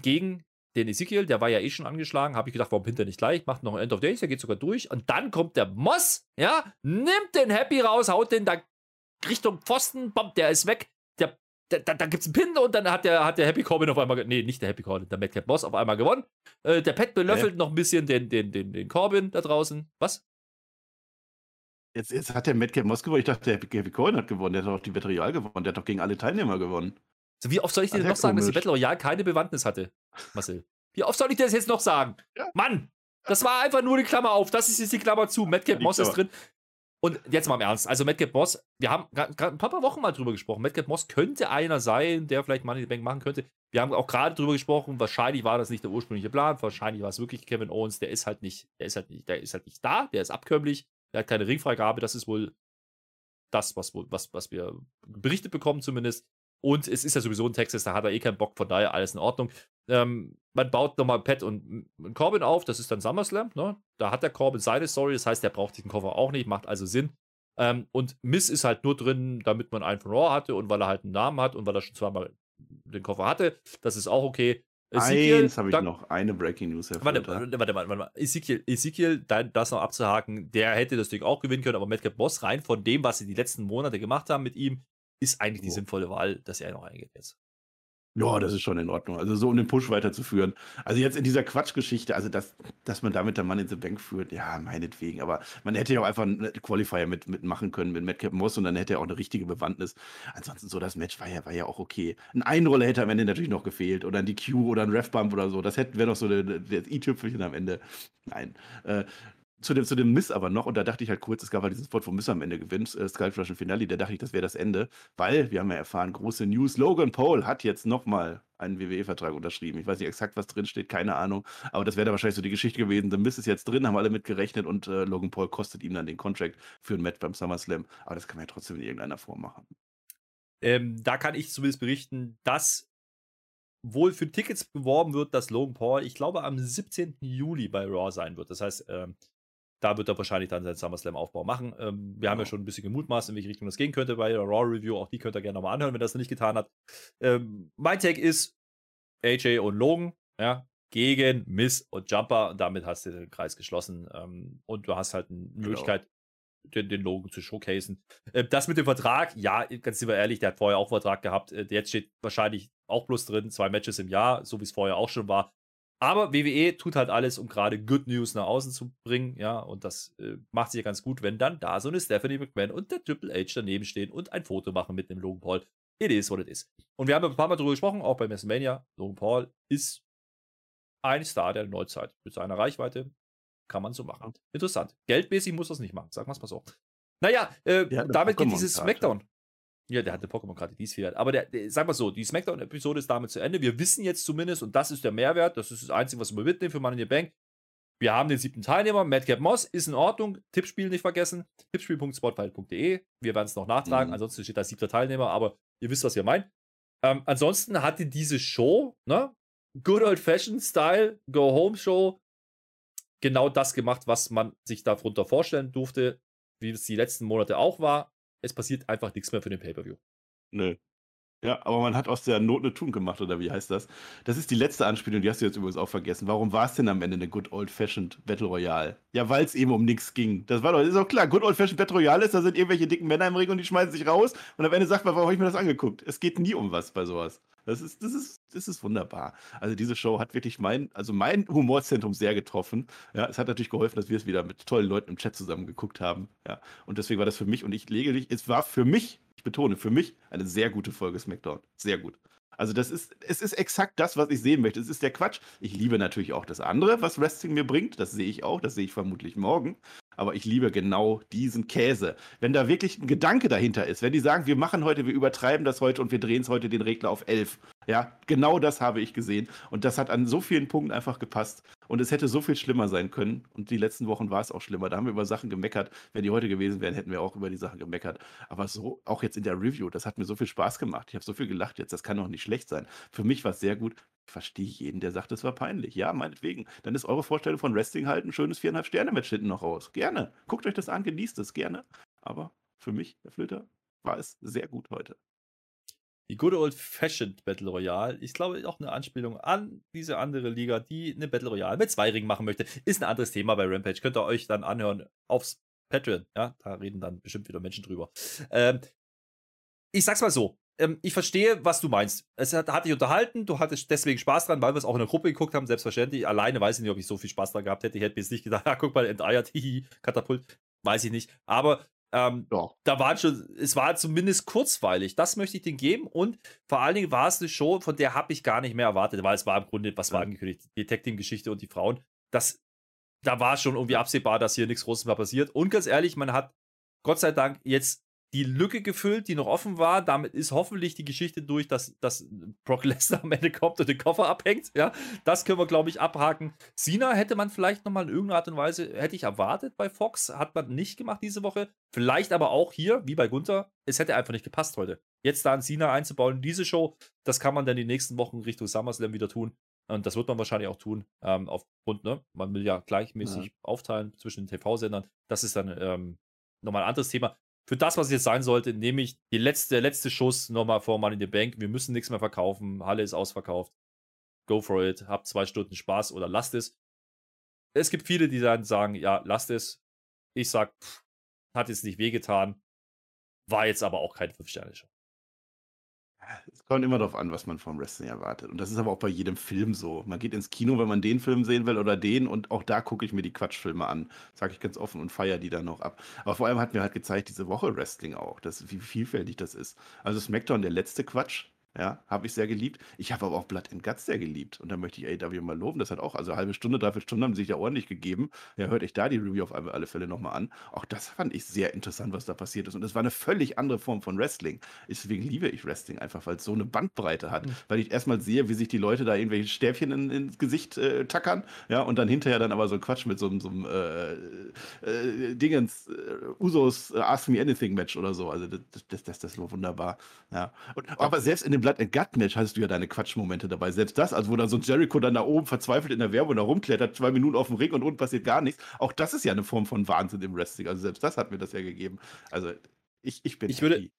Gegen den Ezekiel, der war ja eh schon angeschlagen, habe ich gedacht, warum pinnt er nicht gleich? Macht noch ein End of Days, der geht sogar durch. Und dann kommt der Moss, ja, nimmt den Happy raus, haut den da Richtung Pfosten, bam, der ist weg. Da da gibt es einen Pin und dann hat der, hat der Happy Corbin auf einmal, nee, nicht der Happy Corbin, der Madcap Moss auf einmal gewonnen. Äh, der Pet belöffelt noch ein bisschen den, den, den, den Corbin da draußen. Was? Jetzt, jetzt hat der Madcap Moss gewonnen. Ich dachte, der Kevin Cohen hat gewonnen. Der hat doch die Battle Royale gewonnen. Der hat doch gegen alle Teilnehmer gewonnen. So, wie oft soll ich dir Ah, noch sagen, dass die komisch. Battle Royale keine Bewandtnis hatte, Marcel? Wie oft soll ich dir das jetzt noch sagen? Ja. Mann, das war einfach nur die Klammer auf. Das ist jetzt die Klammer zu. Madcap Moss ist drin. Und jetzt mal im Ernst. Also Madcap Moss, wir haben gerade ein paar Wochen mal drüber gesprochen. Madcap Moss könnte einer sein, der vielleicht Money in the Bank machen könnte. Wir haben auch gerade drüber gesprochen. Wahrscheinlich war das nicht der ursprüngliche Plan. Wahrscheinlich war es wirklich Kevin Owens. Der ist halt nicht, der ist halt nicht, der ist halt nicht da. Der ist abkömmlich. Der hat keine Ringfreigabe. Das ist wohl das, was, was, was wir berichtet bekommen zumindest. Und es ist ja sowieso in Texas, da hat er eh keinen Bock, von daher alles in Ordnung. Ähm, man baut nochmal Pat und, Corbin auf, das ist dann SummerSlam, ne? Da hat der Corbin seine Story, das heißt, der braucht diesen Koffer auch nicht, macht also Sinn. Ähm, und Miss ist halt nur drin, damit man einen von Raw hatte und weil er halt einen Namen hat und weil er schon zweimal den Koffer hatte. Das ist auch okay. Ezekiel, Eins habe ich noch, eine Breaking News, Warte, warte, warte, warte, warte. mal. Ezekiel, Ezekiel das noch abzuhaken, der hätte das Ding auch gewinnen können, aber Madcap Boss rein von dem, was sie die letzten Monate gemacht haben mit ihm, ist eigentlich die So. sinnvolle Wahl, dass er noch eingeht jetzt. Ja, das ist schon in Ordnung. Also so um den Push weiterzuführen. Also jetzt in dieser Quatschgeschichte, also dass, dass man damit der Mann in the Bank führt, ja, meinetwegen. Aber man hätte ja auch einfach einen Qualifier mit, mitmachen können mit Madcap Moss und dann hätte er auch eine richtige Bewandtnis. Ansonsten so, das Match war ja, war ja auch okay. Ein Einroller hätte am Ende natürlich noch gefehlt oder ein DQ oder ein Refbump oder so. Das wäre noch so das i-Tüpfelchen am Ende. Nein. Äh, zu dem, zu dem Miss aber noch, und da dachte ich halt kurz, es gab halt diesen Spot, wo Miss am Ende gewinnt, äh, Skullcrush im Finale, da dachte ich, das wäre das Ende, weil, wir haben ja erfahren, große News, Logan Paul hat jetzt nochmal einen WWE-Vertrag unterschrieben. Ich weiß nicht exakt, was drin steht, keine Ahnung, aber das wäre da wahrscheinlich so die Geschichte gewesen. The Miss ist jetzt drin, haben alle mit gerechnet und äh, Logan Paul kostet ihm dann den Contract für ein Match beim SummerSlam, aber das kann man ja trotzdem in irgendeiner Form machen. Ähm, da kann ich zumindest berichten, dass wohl für Tickets beworben wird, dass Logan Paul, ich glaube, am 17. Juli bei Raw sein wird. Das heißt, ähm, da wird er wahrscheinlich dann seinen SummerSlam-Aufbau machen. Ähm, wir haben ja Genau. schon ein bisschen gemutmaßt, in welche Richtung das gehen könnte bei der Raw-Review. Auch die könnt ihr gerne nochmal anhören, wenn er das noch nicht getan hat. Ähm, mein Take ist AJ und Logan, ja, gegen Miss und Jumper. Und damit hast du den Kreis geschlossen. Ähm, und du hast halt eine Möglichkeit, den, den Logan zu showcasen. Äh, das mit dem Vertrag, ja, ganz wir ehrlich, der hat vorher auch Vertrag gehabt. Äh, jetzt steht wahrscheinlich auch bloß drin, zwei Matches im Jahr, so wie es vorher auch schon war. Aber WWE tut halt alles, um gerade Good News nach außen zu bringen, ja, und das äh, macht sich ja ganz gut, wenn dann da so eine Stephanie McMahon und der Triple H daneben stehen und ein Foto machen mit dem Logan Paul. It is what it is. Und wir haben ja ein paar Mal darüber gesprochen, auch bei WrestleMania. Logan Paul ist ein Star der Neuzeit. Mit seiner Reichweite kann man so machen. Interessant. Geldmäßig muss das nicht machen, sagen wir es mal so. Naja, äh, eine damit geht dieses. Smackdown. Ja, der hatte Pokémon-Karte, die ist viel wert. Aber der, der, sag mal so, die Smackdown-Episode ist damit zu Ende. Wir wissen jetzt zumindest, und das ist der Mehrwert, das ist das Einzige, was wir mitnehmen für Money in the Bank. Wir haben den siebten Teilnehmer, Madcap Moss, ist in Ordnung. Tippspiel nicht vergessen. Tippspiel.spotfight.de. Wir werden es noch nachtragen. Mhm. Ansonsten steht da siebter Teilnehmer, aber ihr wisst, was ihr meint. Ähm, ansonsten hatte diese Show, ne? Good Old Fashioned Style, Go Home Show, genau das gemacht, was man sich darunter vorstellen durfte, wie es die letzten Monate auch war. Es passiert einfach nichts mehr für den Pay-Per-View. Nö. Ja, aber man hat aus der Not eine Tun gemacht, oder wie heißt das? Das ist die letzte Anspielung, die hast du jetzt übrigens auch vergessen. Warum war es denn am Ende eine Good Old Fashioned Battle Royale? Ja, weil es eben um nichts ging. Das war doch, ist auch klar, Good Old Fashioned Battle Royale ist, da sind irgendwelche dicken Männer im Ring und die schmeißen sich raus und am Ende sagt man, warum habe ich mir das angeguckt? Es geht nie um was bei sowas. Das ist, das ist, das ist wunderbar. Also diese Show hat wirklich mein, also mein Humorzentrum sehr getroffen. Ja, es hat natürlich geholfen, dass wir es wieder mit tollen Leuten im Chat zusammen geguckt haben. Ja, und deswegen war das für mich und ich lege dich, es war für mich, ich betone, für mich eine sehr gute Folge SmackDown. Sehr gut. Also das ist, es ist exakt das, was ich sehen möchte. Es ist der Quatsch. Ich liebe natürlich auch das andere, was Wrestling mir bringt. Das sehe ich auch. Das sehe ich vermutlich morgen. Aber ich liebe genau diesen Käse. Wenn da wirklich ein Gedanke dahinter ist, wenn die sagen, wir machen heute, wir übertreiben das heute und wir drehen es heute den Regler auf 11. Ja, genau das habe ich gesehen. Und das hat an so vielen Punkten einfach gepasst. Und es hätte so viel schlimmer sein können. Und die letzten Wochen war es auch schlimmer. Da haben wir über Sachen gemeckert. Wenn die heute gewesen wären, hätten wir auch über die Sachen gemeckert. Aber so, auch jetzt in der Review, das hat mir so viel Spaß gemacht. Ich habe so viel gelacht jetzt. Das kann doch nicht schlecht sein. Für mich war es sehr gut. Ich verstehe jeden, der sagt, es war peinlich. Ja, meinetwegen. Dann ist eure Vorstellung von Wrestling halt ein schönes viereinhalb Sterne-Match hinten noch raus. Gerne. Guckt euch das an, genießt es gerne. Aber für mich, Herr Flöter, war es sehr gut heute. Die Good Old Fashioned Battle Royale, ich glaube auch eine Anspielung an diese andere Liga, die eine Battle Royale mit zwei Ringen machen möchte. Ist ein anderes Thema bei Rampage. Könnt ihr euch dann anhören aufs Patreon. Ja, da reden dann bestimmt wieder Menschen drüber. Ähm, ich sag's mal so. Ähm, ich verstehe, was du meinst. Es hat, hat dich unterhalten, du hattest deswegen Spaß dran, weil wir es auch in der Gruppe geguckt haben, selbstverständlich. Alleine weiß ich nicht, ob ich so viel Spaß dran gehabt hätte. Ich hätte mir jetzt nicht gedacht, ja, guck mal, Enteiert, hihi, Katapult, weiß ich nicht. Aber Ähm, ja. Da war schon, es war zumindest kurzweilig. Das möchte ich denen geben. Und vor allen Dingen war es eine Show, von der habe ich gar nicht mehr erwartet, weil es war im Grunde, was war angekündigt, die Tag Team Geschichte und die Frauen. Das, da war schon irgendwie absehbar, dass hier nichts Großes mehr passiert. Und ganz ehrlich, man hat Gott sei Dank jetzt die Lücke gefüllt, die noch offen war. Damit ist hoffentlich die Geschichte durch, dass, dass Brock Lesnar am Ende kommt und den Koffer abhängt. Ja, das können wir, glaube ich, abhaken. Sina hätte man vielleicht nochmal in irgendeiner Art und Weise, hätte ich erwartet bei Fox, hat man nicht gemacht diese Woche. Vielleicht aber auch hier, wie bei Gunther, es hätte einfach nicht gepasst heute. Jetzt da einen Sina einzubauen in diese Show, das kann man dann die nächsten Wochen Richtung SummerSlam wieder tun. Und das wird man wahrscheinlich auch tun, ähm, aufgrund, ne? Man will ja gleichmäßig ja. aufteilen zwischen den TV-Sendern. Das ist dann ähm, nochmal ein anderes Thema für das, was es jetzt sein sollte, nehme ich die letzte, der letzte Schuss nochmal vor Money in the Bank. Wir müssen nichts mehr verkaufen. Halle ist ausverkauft. Go for it. Habt zwei Stunden Spaß oder lasst es. Es gibt viele, die dann sagen, ja, lasst es. Ich sag, pff, hat jetzt nicht wehgetan. War jetzt aber auch kein Fünf-Sterne-Show. Es kommt immer darauf an, was man vom Wrestling erwartet. Und das ist aber auch bei jedem Film so. Man geht ins Kino, wenn man den Film sehen will oder den und auch da gucke ich mir die Quatschfilme an. Sage ich ganz offen und feiere die dann noch ab. Aber vor allem hat mir halt gezeigt, diese Woche Wrestling auch, dass, wie vielfältig das ist. Also SmackDown, der letzte Quatsch, ja, habe ich sehr geliebt. Ich habe aber auch Blood and Guts sehr geliebt. Und da möchte ich AW mal loben. Das hat auch, also eine halbe Stunde, dreiviertel Stunde haben sie sich ja ordentlich gegeben. Ja, hört euch da die Review auf alle Fälle nochmal an. Auch das fand ich sehr interessant, was da passiert ist. Und es war eine völlig andere Form von Wrestling. Deswegen liebe ich Wrestling einfach, weil es so eine Bandbreite hat. Mhm. Weil ich erstmal sehe, wie sich die Leute da irgendwelche Stäbchen in, ins Gesicht äh, tackern. Ja, und dann hinterher dann aber so ein Quatsch mit so, so einem äh, äh, Dingens, äh, Usos äh, Ask Me Anything Match oder so. Also das, das, das, das war wunderbar. Ja. Und, aber selbst in dem Blood and Gut Match hattest du ja deine Quatschmomente dabei. Selbst das, also wo dann so ein Jericho dann da oben verzweifelt in der Werbung da rumklettert, zwei Minuten auf dem Ring und unten passiert gar nichts. Auch das ist ja eine Form von Wahnsinn im Wrestling. Also selbst das hat mir das ja gegeben. Also ich, ich bin ich würde,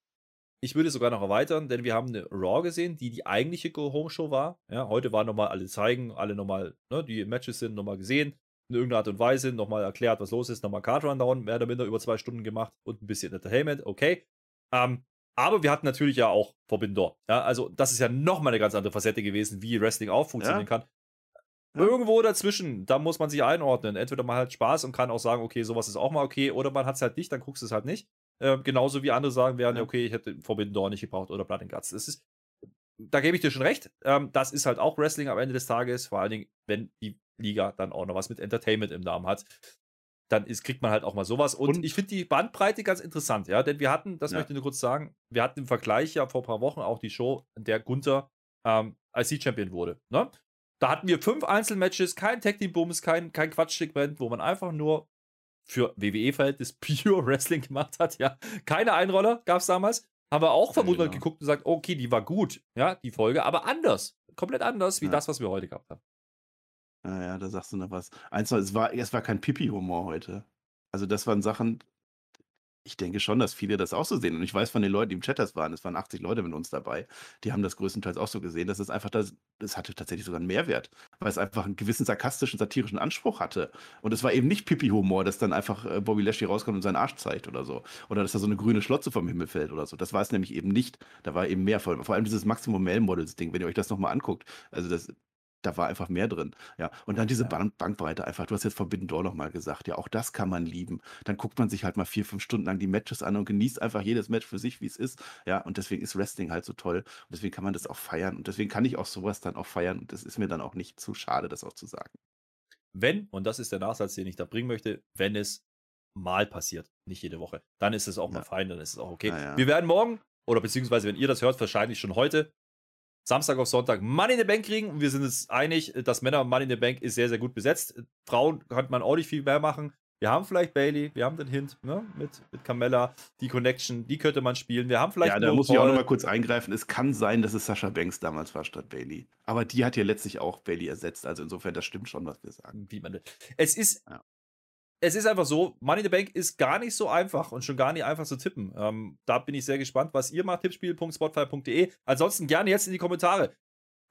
ich würde sogar noch erweitern, denn wir haben eine Raw gesehen, die die eigentliche Go-Home-Show war. Ja, heute waren nochmal alle zeigen, alle nochmal, ne, die Matches sind nochmal gesehen, in irgendeiner Art und Weise, nochmal erklärt, was los ist, nochmal Card Rundown, mehr oder minder über zwei Stunden gemacht und ein bisschen Entertainment, okay. Ähm, aber wir hatten natürlich ja auch Forbidden Door. Ja, also das ist ja nochmal eine ganz andere Facette gewesen, wie Wrestling auch funktionieren ja. kann. Ja. Irgendwo dazwischen, da muss man sich einordnen. Entweder man hat Spaß und kann auch sagen, okay, sowas ist auch mal okay, oder man hat es halt nicht, dann guckst du es halt nicht. Ähm, genauso wie andere sagen werden, ja. okay, ich hätte Forbidden Door nicht gebraucht oder Blood and Guts. Das ist, da gebe ich dir schon recht. Ähm, das ist halt auch Wrestling am Ende des Tages, vor allen Dingen, wenn die Liga dann auch noch was mit Entertainment im Namen hat dann ist, kriegt man halt auch mal sowas. Und, und ich finde die Bandbreite ganz interessant, ja, denn wir hatten, das ja. möchte ich nur kurz sagen, wir hatten im Vergleich ja vor ein paar Wochen auch die Show, in der Gunther ähm, IC-Champion wurde. Ne? Da hatten wir fünf Einzelmatches, kein Tag Team Bums, kein, kein Quatschsegment, wo man einfach nur für WWE-Verhältnis Pure Wrestling gemacht hat, ja. Keine Einroller gab es damals. Haben wir auch verwundert genau. geguckt und gesagt, okay, die war gut, ja, die Folge, aber anders. Komplett anders wie ja. das, was wir heute gehabt haben. Ja, ja, da sagst du noch was. Eins es war, es war kein Pipi-Humor heute. Also das waren Sachen, ich denke schon, dass viele das auch so sehen. Und ich weiß von den Leuten, die im Chat das waren, es waren 80 Leute mit uns dabei, die haben das größtenteils auch so gesehen, dass es einfach das, das hatte tatsächlich sogar einen Mehrwert, weil es einfach einen gewissen sarkastischen, satirischen Anspruch hatte. Und es war eben nicht Pipi-Humor, dass dann einfach äh, Bobby Lashley rauskommt und seinen Arsch zeigt oder so. Oder dass da so eine grüne Schlotze vom Himmel fällt oder so. Das war es nämlich eben nicht. Da war eben mehr, vor allem dieses Maximum Male Models Ding, wenn ihr euch das nochmal anguckt. Also das, da war einfach mehr drin. Ja, und dann diese ja. Bank Bankbreite einfach. Du hast jetzt Forbidden Door nochmal gesagt. Ja, auch das kann man lieben. Dann guckt man sich halt mal vier, fünf Stunden lang die Matches an und genießt einfach jedes Match für sich, wie es ist. Ja, und deswegen ist Wrestling halt so toll. Und deswegen kann man das auch feiern. Und deswegen kann ich auch sowas dann auch feiern. Und das ist mir dann auch nicht zu schade, das auch zu sagen. Wenn, und das ist der Nachsatz, den ich da bringen möchte, wenn es mal passiert, nicht jede Woche, dann ist es auch ja. mal fein, dann ist es auch okay. Ja, Wir werden morgen, oder beziehungsweise wenn ihr das hört, wahrscheinlich schon heute, Samstag auf Sonntag Money in the Bank kriegen. Und wir sind uns einig, dass Männer Money in the Bank ist sehr, sehr gut besetzt. Frauen könnte man auch nicht viel mehr machen. Wir haben vielleicht Bailey, wir haben den Hint ne, mit, mit Carmella, die Connection, die könnte man spielen. Wir haben vielleicht. Ja, da muss ich auch nochmal kurz eingreifen. Es kann sein, dass es Sascha Banks damals war statt Bailey. Aber die hat ja letztlich auch Bailey ersetzt. Also insofern, das stimmt schon, was wir sagen. Wie man, es ist, ja es ist einfach so, Money in the Bank ist gar nicht so einfach und schon gar nicht einfach zu tippen. Ähm, da bin ich sehr gespannt, was ihr macht. Tippspiel.spotify.de. Ansonsten gerne jetzt in die Kommentare.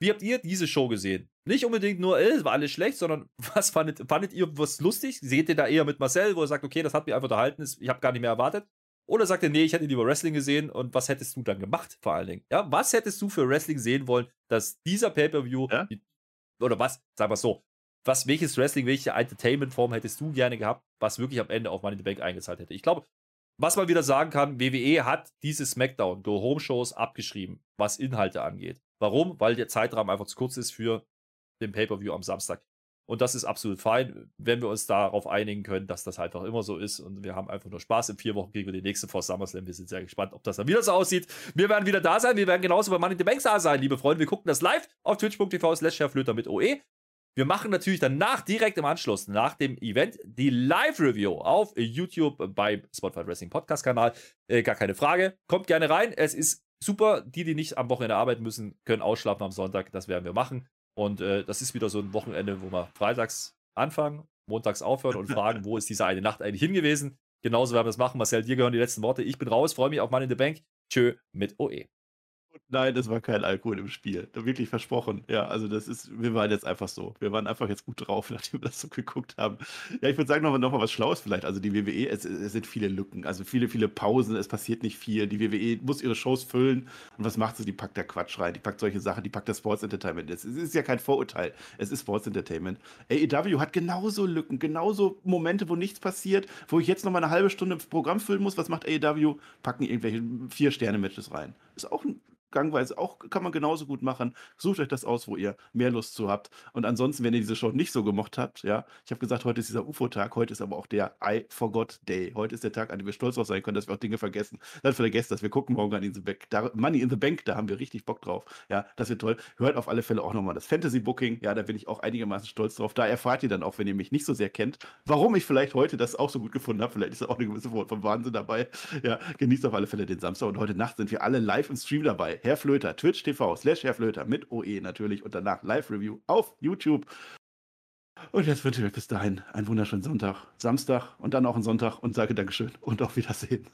Wie habt ihr diese Show gesehen? Nicht unbedingt nur, äh, es war alles schlecht, sondern was fandet, fandet ihr was lustig? Seht ihr da eher mit Marcel, wo er sagt, okay, das hat mich einfach unterhalten, ich habe gar nicht mehr erwartet? Oder sagt er, nee, ich hätte lieber Wrestling gesehen und was hättest du dann gemacht, vor allen Dingen? Ja, was hättest du für Wrestling sehen wollen, dass dieser Pay-Per-View, ja? oder was, sag mal so, was, welches Wrestling, welche Entertainment-Form hättest du gerne gehabt, was wirklich am Ende auf Money in the Bank eingezahlt hätte? Ich glaube, was man wieder sagen kann, WWE hat diese SmackDown Go Home Shows abgeschrieben, was Inhalte angeht. Warum? Weil der Zeitrahmen einfach zu kurz ist für den Pay-Per-View am Samstag. Und das ist absolut fein, wenn wir uns darauf einigen können, dass das einfach immer so ist. Und wir haben einfach nur Spaß. In vier Wochen kriegen wir die nächste vor SummerSlam. Wir sind sehr gespannt, ob das dann wieder so aussieht. Wir werden wieder da sein. Wir werden genauso bei Money in the Bank da sein, liebe Freunde. Wir gucken das live auf twitch.tv slash mit OE. Wir machen natürlich danach direkt im Anschluss, nach dem Event, die Live-Review auf YouTube beim Spotify Wrestling Podcast-Kanal. Äh, gar keine Frage. Kommt gerne rein. Es ist super. Die, die nicht am Wochenende arbeiten müssen, können ausschlafen am Sonntag. Das werden wir machen. Und äh, das ist wieder so ein Wochenende, wo wir freitags anfangen, montags aufhören und fragen, wo ist diese eine Nacht eigentlich hingewiesen. Genauso werden wir es machen. Marcel, dir gehören die letzten Worte. Ich bin raus, freue mich auf Money in the Bank. Tschö mit OE. Nein, es war kein Alkohol im Spiel. Wirklich versprochen. Ja, also das ist, wir waren jetzt einfach so. Wir waren einfach jetzt gut drauf, nachdem wir das so geguckt haben. Ja, ich würde sagen, nochmal noch mal was Schlaues vielleicht. Also die WWE, es, es, sind viele Lücken, also viele, viele Pausen, es passiert nicht viel. Die WWE muss ihre Shows füllen. Und was macht sie? Die packt da Quatsch rein, die packt solche Sachen, die packt das Sports Entertainment. Es ist ja kein Vorurteil, es ist Sports Entertainment. AEW hat genauso Lücken, genauso Momente, wo nichts passiert, wo ich jetzt nochmal eine halbe Stunde Programm füllen muss. Was macht AEW? Packen irgendwelche Vier-Sterne-Matches rein. Ist auch ein gangweise auch, kann man genauso gut machen. Sucht euch das aus, wo ihr mehr Lust zu habt. Und ansonsten, wenn ihr diese Show nicht so gemocht habt, ja, ich habe gesagt, heute ist dieser UFO-Tag, heute ist aber auch der I Forgot Day. Heute ist der Tag, an dem wir stolz drauf sein können, dass wir auch Dinge vergessen. Dann vergesst das. Wir gucken morgen an in the Bank. Da, Money in the Bank, da haben wir richtig Bock drauf. Ja, das wird toll. Hört auf alle Fälle auch nochmal das Fantasy Booking. Ja, da bin ich auch einigermaßen stolz drauf. Da erfahrt ihr dann auch, wenn ihr mich nicht so sehr kennt, warum ich vielleicht heute das auch so gut gefunden habe. Vielleicht ist da auch eine gewisse Form von Wahnsinn dabei. Ja, genießt auf alle Fälle den Samstag und heute Nacht sind wir alle live im Stream dabei. Herr Flöter, Twitch twitch.tv slash Herrflöter mit OE natürlich und danach Live-Review auf YouTube. Und jetzt wünsche ich euch bis dahin einen wunderschönen Sonntag, Samstag und dann auch einen Sonntag und sage Dankeschön und auf Wiedersehen.